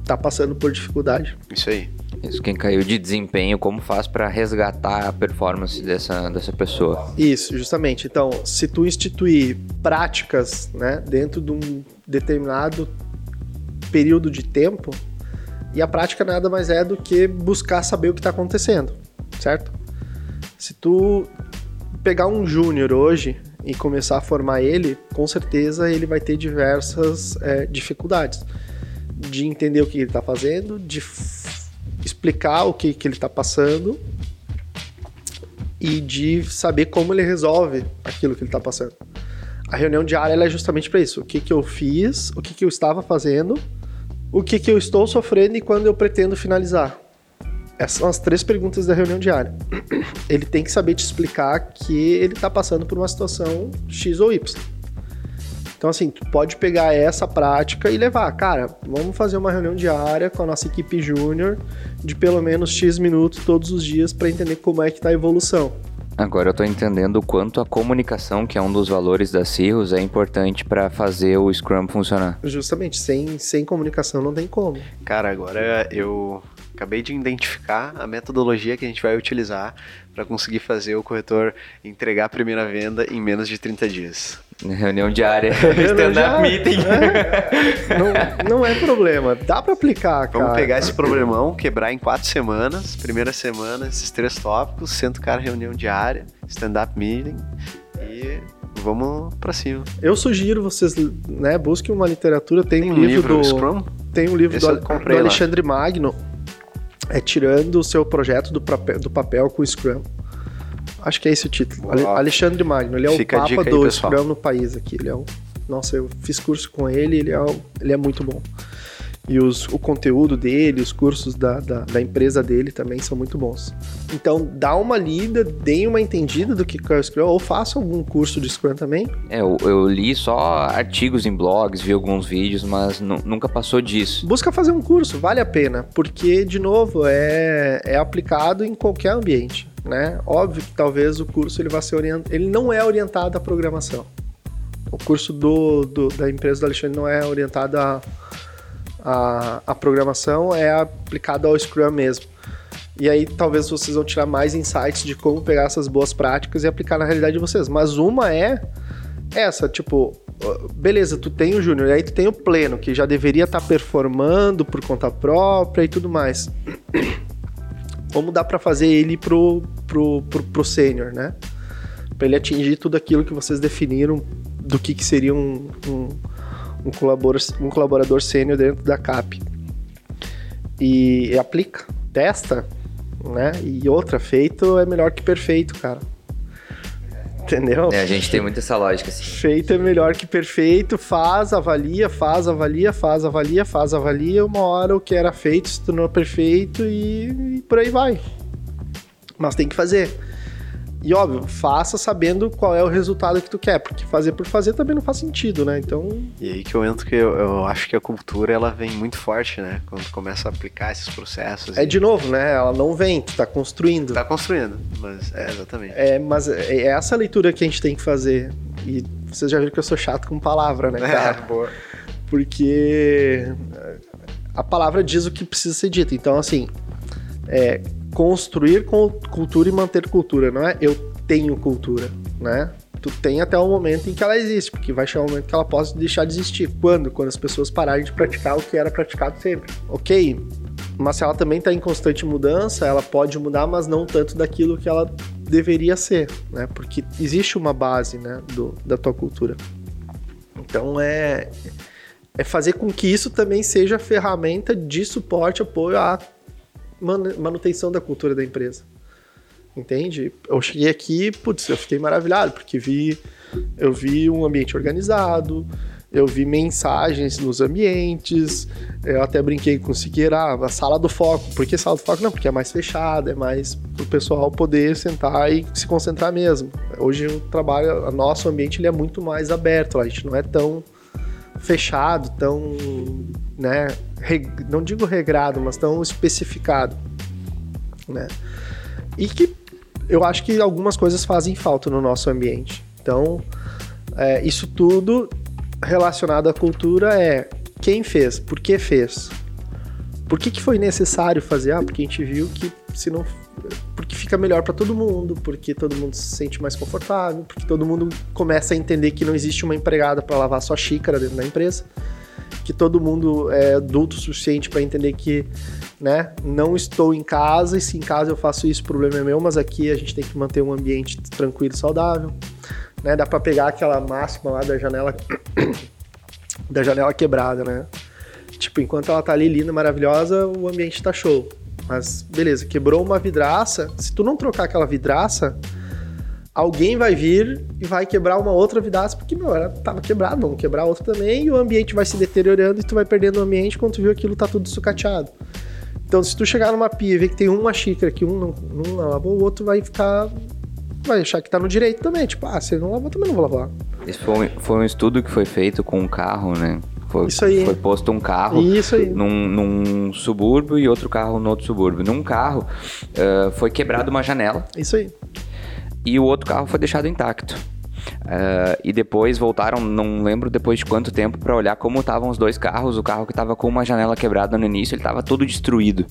tá passando por dificuldade. Isso aí. Isso, quem caiu de desempenho, como faz para resgatar a performance dessa, dessa pessoa? Isso, justamente. Então, se tu instituir práticas né, dentro de um determinado período de tempo, e a prática nada mais é do que buscar saber o que está acontecendo, certo? Se tu pegar um júnior hoje e começar a formar ele, com certeza ele vai ter diversas é, dificuldades de entender o que ele está fazendo, de explicar o que, que ele está passando e de saber como ele resolve aquilo que ele está passando. A reunião diária é justamente para isso. O que, que eu fiz, o que, que eu estava fazendo, o que, que eu estou sofrendo e quando eu pretendo finalizar. Essas são as três perguntas da reunião diária. Ele tem que saber te explicar que ele está passando por uma situação X ou Y. Então, assim, tu pode pegar essa prática e levar, cara, vamos fazer uma reunião diária com a nossa equipe júnior de pelo menos X minutos todos os dias para entender como é que tá a evolução. Agora eu tô entendendo o quanto a comunicação, que é um dos valores da Cirrus, é importante para fazer o Scrum funcionar. Justamente, sem, sem comunicação não tem como. Cara, agora eu acabei de identificar a metodologia que a gente vai utilizar para conseguir fazer o corretor entregar a primeira venda em menos de 30 dias. Reunião diária, stand-up meeting. É. Não, não, é problema, dá para aplicar, cara. Vamos pegar esse problemão, quebrar em quatro semanas. Primeira semana, esses três tópicos, senta o cara, reunião diária, stand-up meeting e vamos para cima. Eu sugiro vocês, né, busquem uma literatura, tem, tem um livro, livro do Scrum? Tem um livro do, do, Alexandre Magno, é tirando o seu projeto do papel, do papel com o Scrum. Acho que é esse o título. Alexandre Magno, ele é Fica o papa do aí, Scrum no país aqui. Ele é um, nossa, eu fiz curso com ele, ele é, ele é muito bom. E os, o conteúdo dele, os cursos da, da, da, empresa dele também são muito bons. Então, dá uma lida, dê uma entendida do que é o Scrum, ou faça algum curso de Scrum também. É, eu, eu li só artigos em blogs, vi alguns vídeos, mas nunca passou disso. Busca fazer um curso, vale a pena, porque, de novo, é, é aplicado em qualquer ambiente né? Óbvio que talvez o curso ele vai ser orientado, ele não é orientado à programação. O curso do, do da empresa do Alexandre não é orientado à, à, à programação, é aplicado ao Scrum mesmo. E aí talvez vocês vão tirar mais insights de como pegar essas boas práticas e aplicar na realidade de vocês. Mas uma é essa, tipo, beleza, tu tem o júnior, aí tu tem o pleno, que já deveria estar tá performando por conta própria e tudo mais como dá para fazer ele pro, pro, pro, pro sênior, né? Para ele atingir tudo aquilo que vocês definiram do que, que seria um, um, um, colaborador, um colaborador sênior dentro da CAP. E, e aplica, testa, né? E outra, feito é melhor que perfeito, cara. Entendeu? É, a gente tem muita essa lógica, assim. Feito é melhor que perfeito, faz, avalia, faz, avalia, faz, avalia, faz, avalia. Uma hora o que era feito se tornou perfeito e, e por aí vai. Mas tem que fazer. E óbvio, faça sabendo qual é o resultado que tu quer, porque fazer por fazer também não faz sentido, né? Então. E aí que eu entro que eu, eu acho que a cultura ela vem muito forte, né? Quando começa a aplicar esses processos. É e... de novo, né? Ela não vem, tu tá construindo. Tá construindo, mas é exatamente. É, mas é essa leitura que a gente tem que fazer. E vocês já viram que eu sou chato com palavra, né, cara? É, boa. Porque a palavra diz o que precisa ser dito. Então, assim, é, construir cultura e manter cultura, não é eu tenho cultura, né? Tu tem até o momento em que ela existe, porque vai chegar um momento que ela possa deixar de existir. Quando? Quando as pessoas pararem de praticar o que era praticado sempre. Ok, mas se ela também está em constante mudança, ela pode mudar, mas não tanto daquilo que ela deveria ser, né? Porque existe uma base, né, do, da tua cultura. Então é é fazer com que isso também seja ferramenta de suporte, apoio à manutenção da cultura da empresa. Entende? Eu cheguei aqui, putz, eu fiquei maravilhado, porque vi, eu vi um ambiente organizado, eu vi mensagens nos ambientes, eu até brinquei com o Siqueira, a sala do foco. Por que sala do foco? Não, porque é mais fechada, é mais para o pessoal poder sentar e se concentrar mesmo. Hoje o trabalho, o nosso ambiente ele é muito mais aberto, a gente não é tão fechado, tão, né, não digo regrado, mas tão especificado, né? E que eu acho que algumas coisas fazem falta no nosso ambiente. Então, é, isso tudo relacionado à cultura é quem fez, por que fez, por que, que foi necessário fazer? Ah, porque a gente viu que se não. Porque fica melhor para todo mundo, porque todo mundo se sente mais confortável, porque todo mundo começa a entender que não existe uma empregada para lavar sua xícara dentro da empresa, que todo mundo é adulto o suficiente para entender que né, não estou em casa e se em casa eu faço isso, o problema é meu, mas aqui a gente tem que manter um ambiente tranquilo e saudável. Né? Dá para pegar aquela máxima lá da janela da janela quebrada, né? Tipo, enquanto ela tá ali linda, maravilhosa, o ambiente tá show. Mas beleza, quebrou uma vidraça. Se tu não trocar aquela vidraça, alguém vai vir e vai quebrar uma outra vidraça, porque, meu, ela tava quebrada, vamos quebrar outra também, e o ambiente vai se deteriorando e tu vai perdendo o ambiente quando tu viu aquilo tá tudo sucateado. Então, se tu chegar numa pia e ver que tem uma xícara que um não, não lavou, o outro vai ficar. Vai achar que tá no direito também. Tipo, ah, se ele não lavou, também não vou lavar. Esse foi, foi um estudo que foi feito com um carro, né? Foi, Isso aí. foi posto um carro Isso aí. Num, num subúrbio e outro carro no outro subúrbio. Num carro uh, foi quebrado uma janela. Isso aí. E o outro carro foi deixado intacto. Uh, e depois voltaram, não lembro depois de quanto tempo, para olhar como estavam os dois carros. O carro que estava com uma janela quebrada no início, ele estava todo destruído.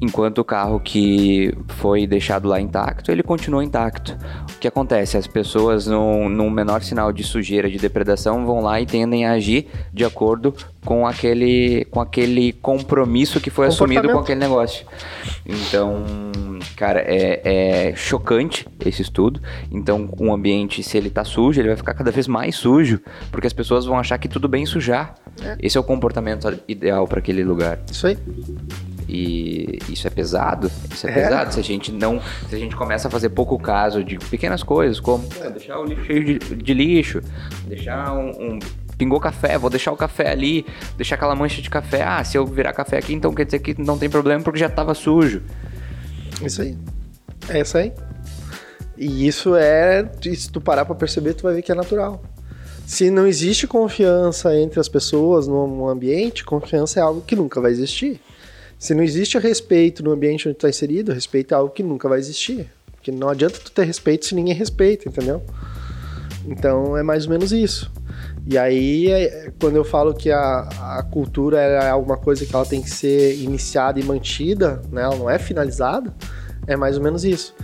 Enquanto o carro que foi deixado lá intacto, ele continuou intacto. O que acontece? As pessoas, num, num menor sinal de sujeira, de depredação, vão lá e tendem a agir de acordo com aquele, com aquele compromisso que foi assumido com aquele negócio. Então, cara, é, é chocante esse estudo. Então, um ambiente, se ele tá sujo, ele vai ficar cada vez mais sujo, porque as pessoas vão achar que tudo bem sujar. É. Esse é o comportamento ideal para aquele lugar. Isso aí. E isso é pesado. Isso é, é, pesado. Se a gente não. Se a gente começa a fazer pouco caso de pequenas coisas, como deixar o lixo cheio de, de lixo, deixar um, um pingou café, vou deixar o café ali, deixar aquela mancha de café. Ah, se eu virar café aqui, então quer dizer que não tem problema porque já estava sujo. Isso aí. É isso aí. E isso é, se tu parar para perceber, tu vai ver que é natural. Se não existe confiança entre as pessoas no ambiente, confiança é algo que nunca vai existir. Se não existe respeito no ambiente onde tu tá inserido, respeito é algo que nunca vai existir. Porque não adianta tu ter respeito se ninguém respeita, entendeu? Então é mais ou menos isso. E aí, é, quando eu falo que a, a cultura é alguma coisa que ela tem que ser iniciada e mantida, né? Ela não é finalizada, é mais ou menos isso.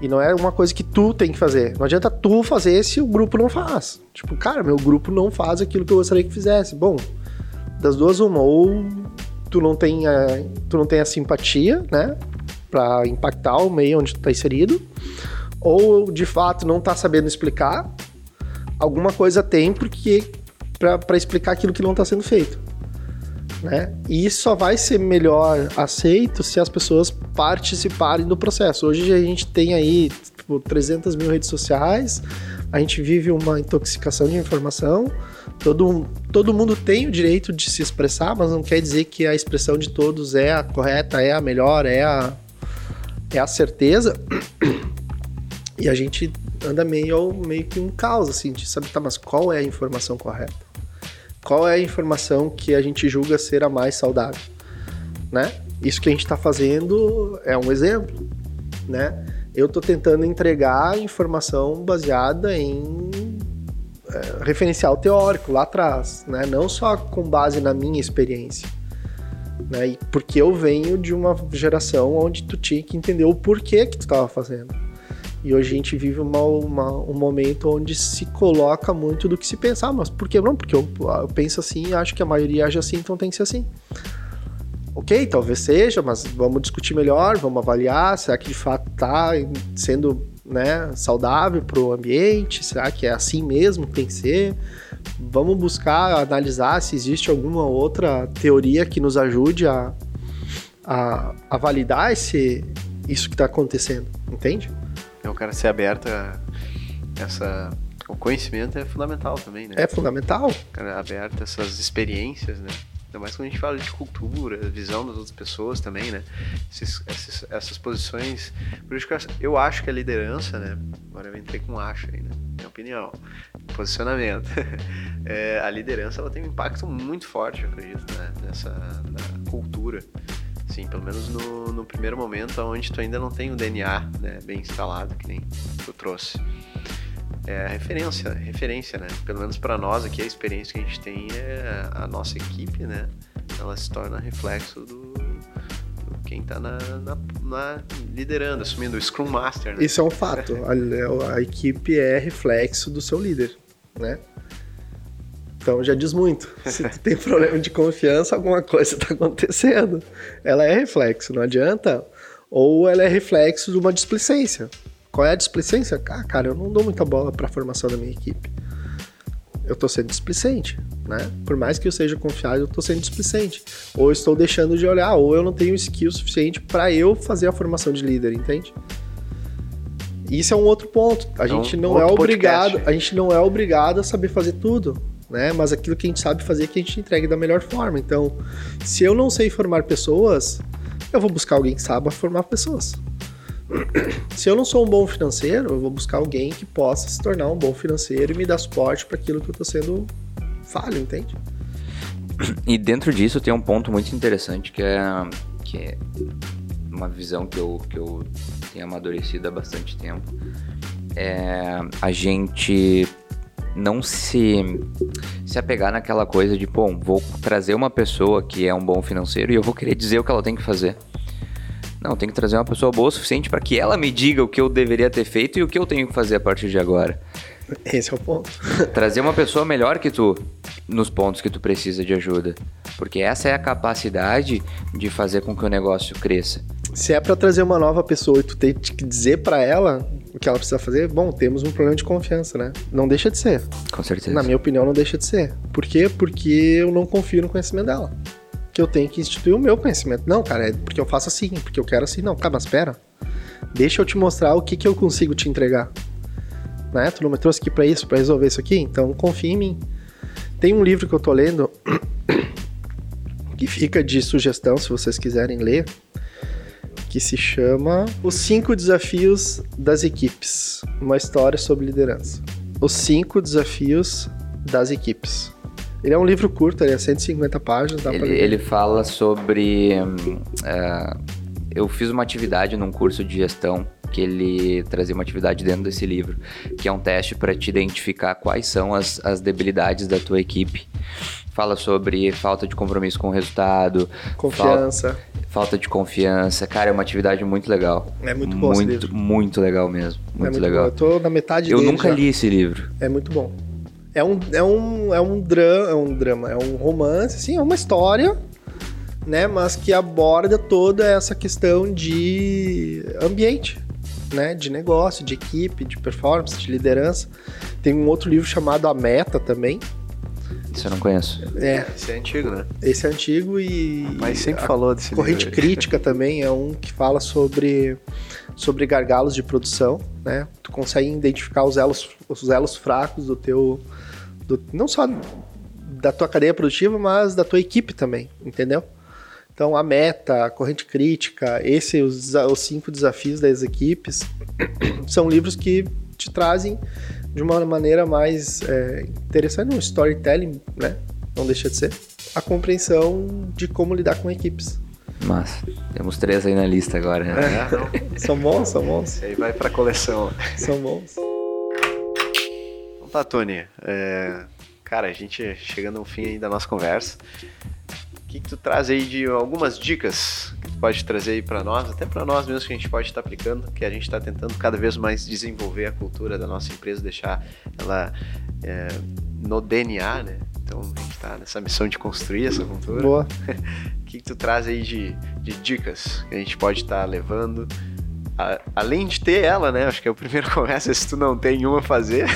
E não é uma coisa que tu tem que fazer. Não adianta tu fazer se o grupo não faz. Tipo, cara, meu grupo não faz aquilo que eu gostaria que fizesse. Bom, das duas uma, ou tu não tem a, tu não tem a simpatia, né, para impactar o meio onde tu tá inserido, ou de fato não tá sabendo explicar, alguma coisa tem porque para explicar aquilo que não está sendo feito. Né? E isso só vai ser melhor aceito se as pessoas participarem do processo. Hoje a gente tem aí, tipo, 300 mil redes sociais, a gente vive uma intoxicação de informação, todo, todo mundo tem o direito de se expressar, mas não quer dizer que a expressão de todos é a correta, é a melhor, é a, é a certeza. E a gente anda meio, meio que um caos, assim, de saber, tá, mas qual é a informação correta? Qual é a informação que a gente julga ser a mais saudável? Né? Isso que a gente está fazendo é um exemplo, né? Eu estou tentando entregar informação baseada em é, referencial teórico lá atrás, né? Não só com base na minha experiência, né? E porque eu venho de uma geração onde tu tinha que entender o porquê que tu estava fazendo. E hoje a gente vive uma, uma, um momento onde se coloca muito do que se pensa. Ah, mas por que não? Porque eu, eu penso assim e acho que a maioria age assim, então tem que ser assim. Ok, talvez seja, mas vamos discutir melhor, vamos avaliar. Será que de fato está sendo né, saudável para o ambiente? Será que é assim mesmo que tem que ser? Vamos buscar analisar se existe alguma outra teoria que nos ajude a, a, a validar esse, isso que está acontecendo, entende? É o cara ser aberto a essa. O conhecimento é fundamental também, né? É fundamental. O cara aberto a essas experiências, né? Ainda mais quando a gente fala de cultura, visão das outras pessoas também, né? Esses, essas posições. Por isso que eu acho que a liderança, né? Agora eu entrei com acho aí, né? Minha opinião. Posicionamento. É, a liderança ela tem um impacto muito forte, eu acredito, né? Nessa na cultura. Sim, pelo menos no, no primeiro momento, onde tu ainda não tem o DNA né, bem instalado, que nem tu trouxe. É a referência, referência, né? Pelo menos para nós aqui, a experiência que a gente tem é a nossa equipe, né? Ela se torna reflexo do, do quem está na, na, na, liderando, assumindo o Scrum Master. Né? Isso é um fato. a, a equipe é reflexo do seu líder, né? Então já diz muito. Se tu tem problema de confiança, alguma coisa está acontecendo. Ela é reflexo, não adianta. Ou ela é reflexo de uma displicência. Qual é a displicência? Ah, cara, eu não dou muita bola para a formação da minha equipe. Eu estou sendo displicente, né? Por mais que eu seja confiável, eu estou sendo displicente. Ou estou deixando de olhar, ou eu não tenho skill suficiente para eu fazer a formação de líder, entende? Isso é um outro ponto. A é gente não é obrigado, podcast. a gente não é obrigado a saber fazer tudo né? Mas aquilo que a gente sabe fazer que a gente entregue da melhor forma. Então, se eu não sei formar pessoas, eu vou buscar alguém que saiba formar pessoas. Se eu não sou um bom financeiro, eu vou buscar alguém que possa se tornar um bom financeiro e me dar suporte para aquilo que eu estou sendo falho, entende? E dentro disso tem um ponto muito interessante que é, que é uma visão que eu, que eu tenho amadurecido há bastante tempo. É a gente não se se apegar naquela coisa de, bom, vou trazer uma pessoa que é um bom financeiro e eu vou querer dizer o que ela tem que fazer. Não, tem que trazer uma pessoa boa o suficiente para que ela me diga o que eu deveria ter feito e o que eu tenho que fazer a partir de agora. Esse é o ponto. trazer uma pessoa melhor que tu nos pontos que tu precisa de ajuda. Porque essa é a capacidade de fazer com que o negócio cresça. Se é para trazer uma nova pessoa e tu tem que dizer para ela o que ela precisa fazer, bom, temos um problema de confiança, né? Não deixa de ser. Com certeza. Na minha opinião, não deixa de ser. Por quê? Porque eu não confio no conhecimento dela. Que eu tenho que instituir o meu conhecimento. Não, cara, é porque eu faço assim, porque eu quero assim. Não, cara, mas espera. Deixa eu te mostrar o que, que eu consigo te entregar. Né? Tu não me trouxe aqui para isso, para resolver isso aqui? Então confia em mim. Tem um livro que eu tô lendo que fica de sugestão, se vocês quiserem ler, que se chama Os Cinco Desafios das Equipes Uma História sobre Liderança. Os Cinco Desafios das Equipes. Ele é um livro curto, ele é 150 páginas. Ele, ele, fala sobre. Uh, eu fiz uma atividade num curso de gestão que ele trazia uma atividade dentro desse livro, que é um teste para te identificar quais são as, as debilidades da tua equipe. Fala sobre falta de compromisso com o resultado, confiança. Falta falta de confiança. Cara, é uma atividade muito legal. É muito bom Muito, esse livro. muito legal mesmo. Muito, é muito legal. Bom. Eu tô na metade Eu nunca já. li esse livro. É muito bom. É um, é um, é um, drama, é um drama, é um romance, assim, é uma história, né? Mas que aborda toda essa questão de ambiente, né? De negócio, de equipe, de performance, de liderança. Tem um outro livro chamado A Meta também, isso eu não conheço. É. Esse é antigo, né? Esse é antigo e. Mas sempre falou desse Corrente livro. Crítica também é um que fala sobre sobre gargalos de produção, né? Tu consegue identificar os elos, os elos fracos do teu, do, não só da tua cadeia produtiva, mas da tua equipe também, entendeu? Então, a meta, a corrente crítica, esses os, os cinco desafios das equipes são livros que te trazem de uma maneira mais é, interessante, um storytelling, né? Não deixa de ser. A compreensão de como lidar com equipes. Mas temos três aí na lista agora. Né? É, são bons, são bons. Aí vai pra coleção. São bons. Então tá, Tony. É, cara, a gente chegando ao fim aí da nossa conversa. O que, que tu traz aí de algumas dicas que tu pode trazer aí para nós, até para nós mesmos que a gente pode estar aplicando, que a gente está tentando cada vez mais desenvolver a cultura da nossa empresa, deixar ela é, no DNA, né? Então a gente está nessa missão de construir essa cultura. Boa. O que, que tu traz aí de, de dicas que a gente pode estar levando? A, além de ter ela, né? Acho que é o primeiro começa se tu não tem uma a fazer.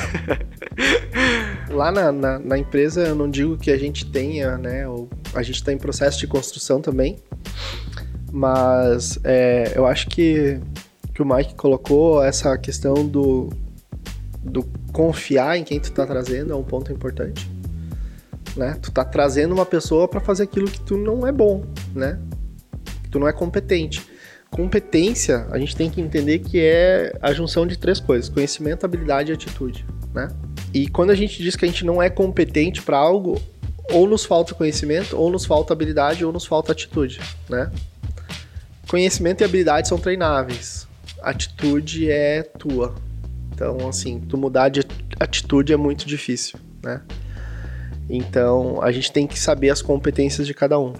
Lá na, na, na, empresa eu não digo que a gente tenha, né? Ou a gente está em processo de construção também. Mas é, eu acho que, que o Mike colocou essa questão do, do confiar em quem tu está trazendo é um ponto importante né? Tu tá trazendo uma pessoa para fazer aquilo que tu não é bom, né? Que tu não é competente. Competência, a gente tem que entender que é a junção de três coisas: conhecimento, habilidade e atitude, né? E quando a gente diz que a gente não é competente para algo, ou nos falta conhecimento, ou nos falta habilidade, ou nos falta atitude, né? Conhecimento e habilidade são treináveis. Atitude é tua. Então, assim, tu mudar de atitude é muito difícil, né? Então, a gente tem que saber as competências de cada um.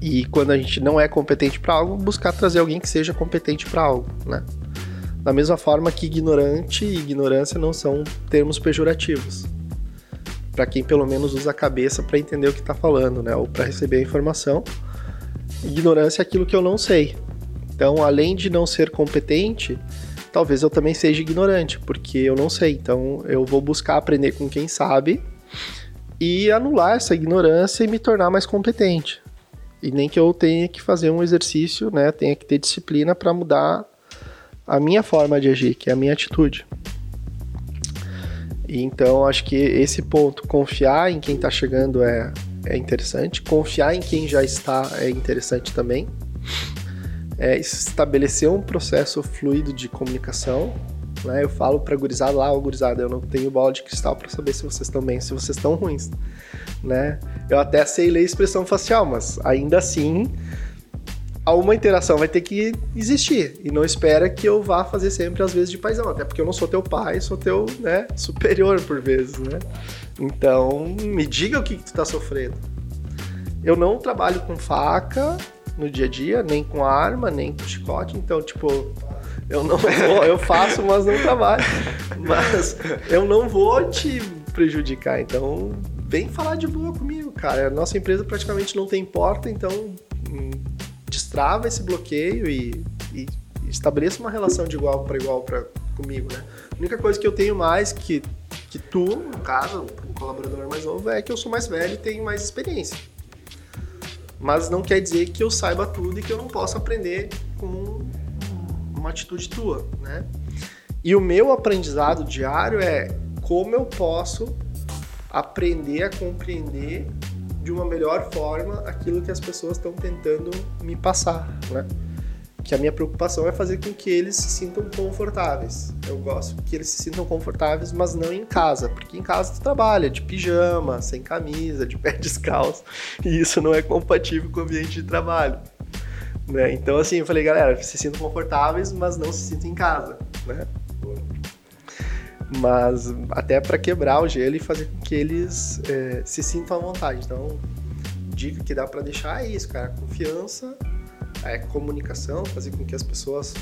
E quando a gente não é competente para algo, buscar trazer alguém que seja competente para algo, né? Da mesma forma que ignorante e ignorância não são termos pejorativos. Para quem pelo menos usa a cabeça para entender o que está falando, né? Ou para receber a informação. Ignorância é aquilo que eu não sei. Então, além de não ser competente, talvez eu também seja ignorante, porque eu não sei. Então, eu vou buscar aprender com quem sabe e anular essa ignorância e me tornar mais competente. E nem que eu tenha que fazer um exercício, né, tenha que ter disciplina para mudar a minha forma de agir, que é a minha atitude. E então acho que esse ponto, confiar em quem está chegando é, é interessante, confiar em quem já está é interessante também. É estabelecer um processo fluido de comunicação, né? Eu falo pra gurizada lá, ó, gurizada, eu não tenho bola de cristal para saber se vocês estão bem, se vocês estão ruins, né? Eu até sei ler expressão facial, mas ainda assim alguma interação vai ter que existir. E não espera que eu vá fazer sempre as vezes de paizão, até porque eu não sou teu pai, sou teu, né, superior por vezes, né? Então, me diga o que, que tu tá sofrendo. Eu não trabalho com faca no dia a dia, nem com arma, nem com chicote, então, tipo, eu não vou, eu faço, mas não trabalho. Mas eu não vou te prejudicar. Então, vem falar de boa comigo, cara. A nossa empresa praticamente não tem porta, então hum, destrava esse bloqueio e, e estabeleça uma relação de igual para igual pra, comigo, né? A única coisa que eu tenho mais que, que tu, no caso, o colaborador mais novo, é que eu sou mais velho e tenho mais experiência. Mas não quer dizer que eu saiba tudo e que eu não possa aprender com uma atitude tua, né? E o meu aprendizado diário é como eu posso aprender a compreender de uma melhor forma aquilo que as pessoas estão tentando me passar, né? Que a minha preocupação é fazer com que eles se sintam confortáveis. Eu gosto que eles se sintam confortáveis, mas não em casa, porque em casa tu trabalha de pijama, sem camisa, de pé descalço, e isso não é compatível com o ambiente de trabalho. Né? Então, assim, eu falei, galera, se sintam confortáveis, mas não se sintam em casa, né? Mas até para quebrar o gelo e fazer com que eles é, se sintam à vontade. Então, dica que dá para deixar é isso, cara. Confiança, é, comunicação, fazer com que as pessoas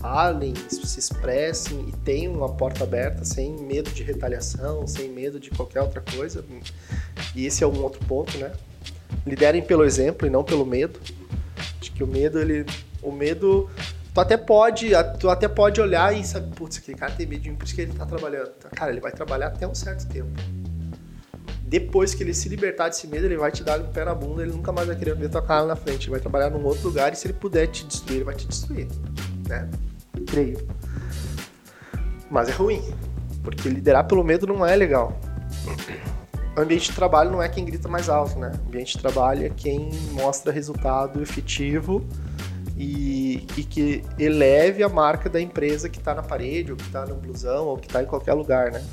falem, se expressem e tenham uma porta aberta sem medo de retaliação, sem medo de qualquer outra coisa. E esse é um outro ponto, né? Liderem pelo exemplo e não pelo medo. Que o medo, ele. O medo. Tu até pode, tu até pode olhar e saber, putz, aquele cara tem medo de mim, por isso que ele tá trabalhando. Cara, ele vai trabalhar até um certo tempo. Depois que ele se libertar desse medo, ele vai te dar um pé na bunda, ele nunca mais vai querer ver tua cara na frente. Ele vai trabalhar num outro lugar e se ele puder te destruir, ele vai te destruir. né? Creio. Mas é ruim, porque liderar pelo medo não é legal. Ambiente de trabalho não é quem grita mais alto, né? O ambiente de trabalho é quem mostra resultado efetivo e, e que eleve a marca da empresa que está na parede, ou que está no blusão, ou que está em qualquer lugar, né?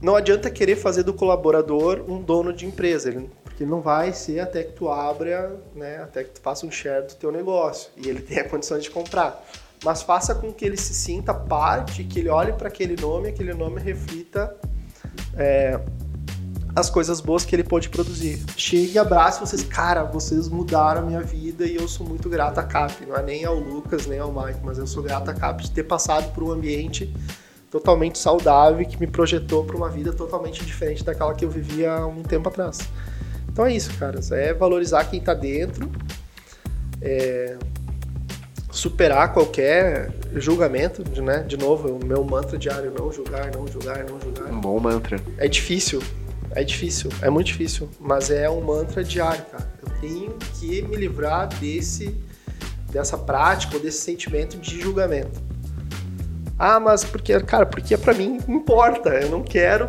Não adianta querer fazer do colaborador um dono de empresa, ele, porque não vai ser até que tu abra, né, até que tu faça um share do teu negócio e ele tenha condições de comprar. Mas faça com que ele se sinta parte, que ele olhe para aquele nome, aquele nome reflita é, as coisas boas que ele pode produzir. Chegue e abrace vocês, cara, vocês mudaram a minha vida e eu sou muito grato a CAP. Não é nem ao Lucas, nem ao Mike, mas eu sou grato a CAP de ter passado por um ambiente totalmente saudável que me projetou para uma vida totalmente diferente daquela que eu vivia há um tempo atrás. Então é isso, cara. É valorizar quem está dentro, é superar qualquer julgamento, né? De novo, o meu mantra diário, não julgar, não julgar, não julgar. Um bom mantra. É difícil, é difícil, é muito difícil, mas é um mantra diário, cara. Eu tenho que me livrar desse dessa prática ou desse sentimento de julgamento. Ah, mas porque, cara, porque para mim importa. Eu não quero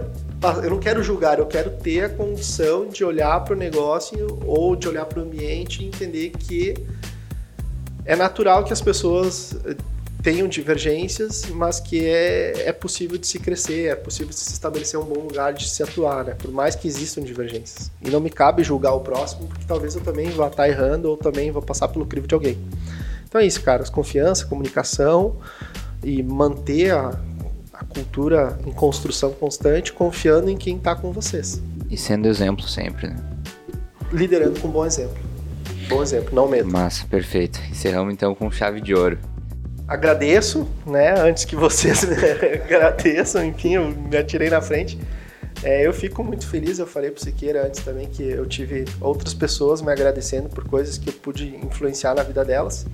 eu não quero julgar, eu quero ter a condição de olhar para o negócio ou de olhar para o ambiente e entender que é natural que as pessoas tenham divergências, mas que é, é possível de se crescer, é possível de se estabelecer um bom lugar de se atuar, né? Por mais que existam divergências. E não me cabe julgar o próximo, porque talvez eu também vá estar errando ou também vou passar pelo crivo de alguém. Então é isso, cara. Confiança, comunicação e manter a, a cultura em construção constante, confiando em quem está com vocês. E sendo exemplo sempre, né? Liderando com bom exemplo. Bom exemplo, não medo. Massa, perfeito. Encerramos então com chave de ouro agradeço, né? Antes que vocês agradeçam, enfim, eu me atirei na frente. É, eu fico muito feliz, eu falei pro Siqueira antes também que eu tive outras pessoas me agradecendo por coisas que eu pude influenciar na vida delas.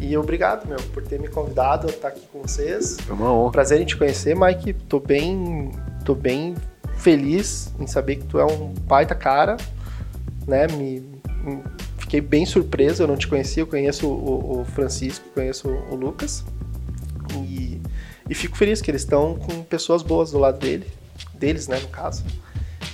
E obrigado, meu, por ter me convidado a estar aqui com vocês. É uma honra. Prazer em te conhecer, Mike. Tô bem, tô bem feliz em saber que tu é um baita cara, né? Me, me fiquei bem surpreso, eu não te conhecia, eu conheço o, o Francisco, conheço o Lucas. E, e fico feliz que eles estão com pessoas boas do lado dele, deles, né, no caso.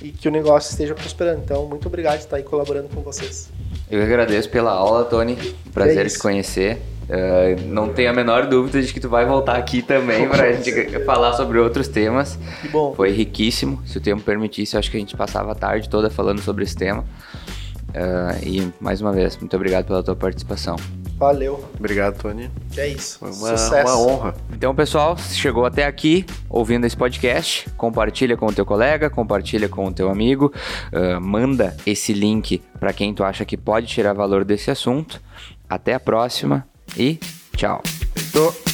E que o negócio esteja prosperando. Então, muito obrigado por estar aí colaborando com vocês. Eu agradeço pela aula, Tony. Prazer é te conhecer. Uh, não tenho a menor dúvida de que tu vai voltar aqui também para a gente falar sobre outros temas. Que bom. Foi riquíssimo. Se o tempo permitisse, acho que a gente passava a tarde toda falando sobre esse tema. Uh, e mais uma vez, muito obrigado pela tua participação. Valeu. Obrigado, Tony. Que é isso. Foi uma, Sucesso. uma honra. Então, pessoal, se chegou até aqui ouvindo esse podcast, compartilha com o teu colega, compartilha com o teu amigo, uh, manda esse link para quem tu acha que pode tirar valor desse assunto. Até a próxima e tchau. Tô.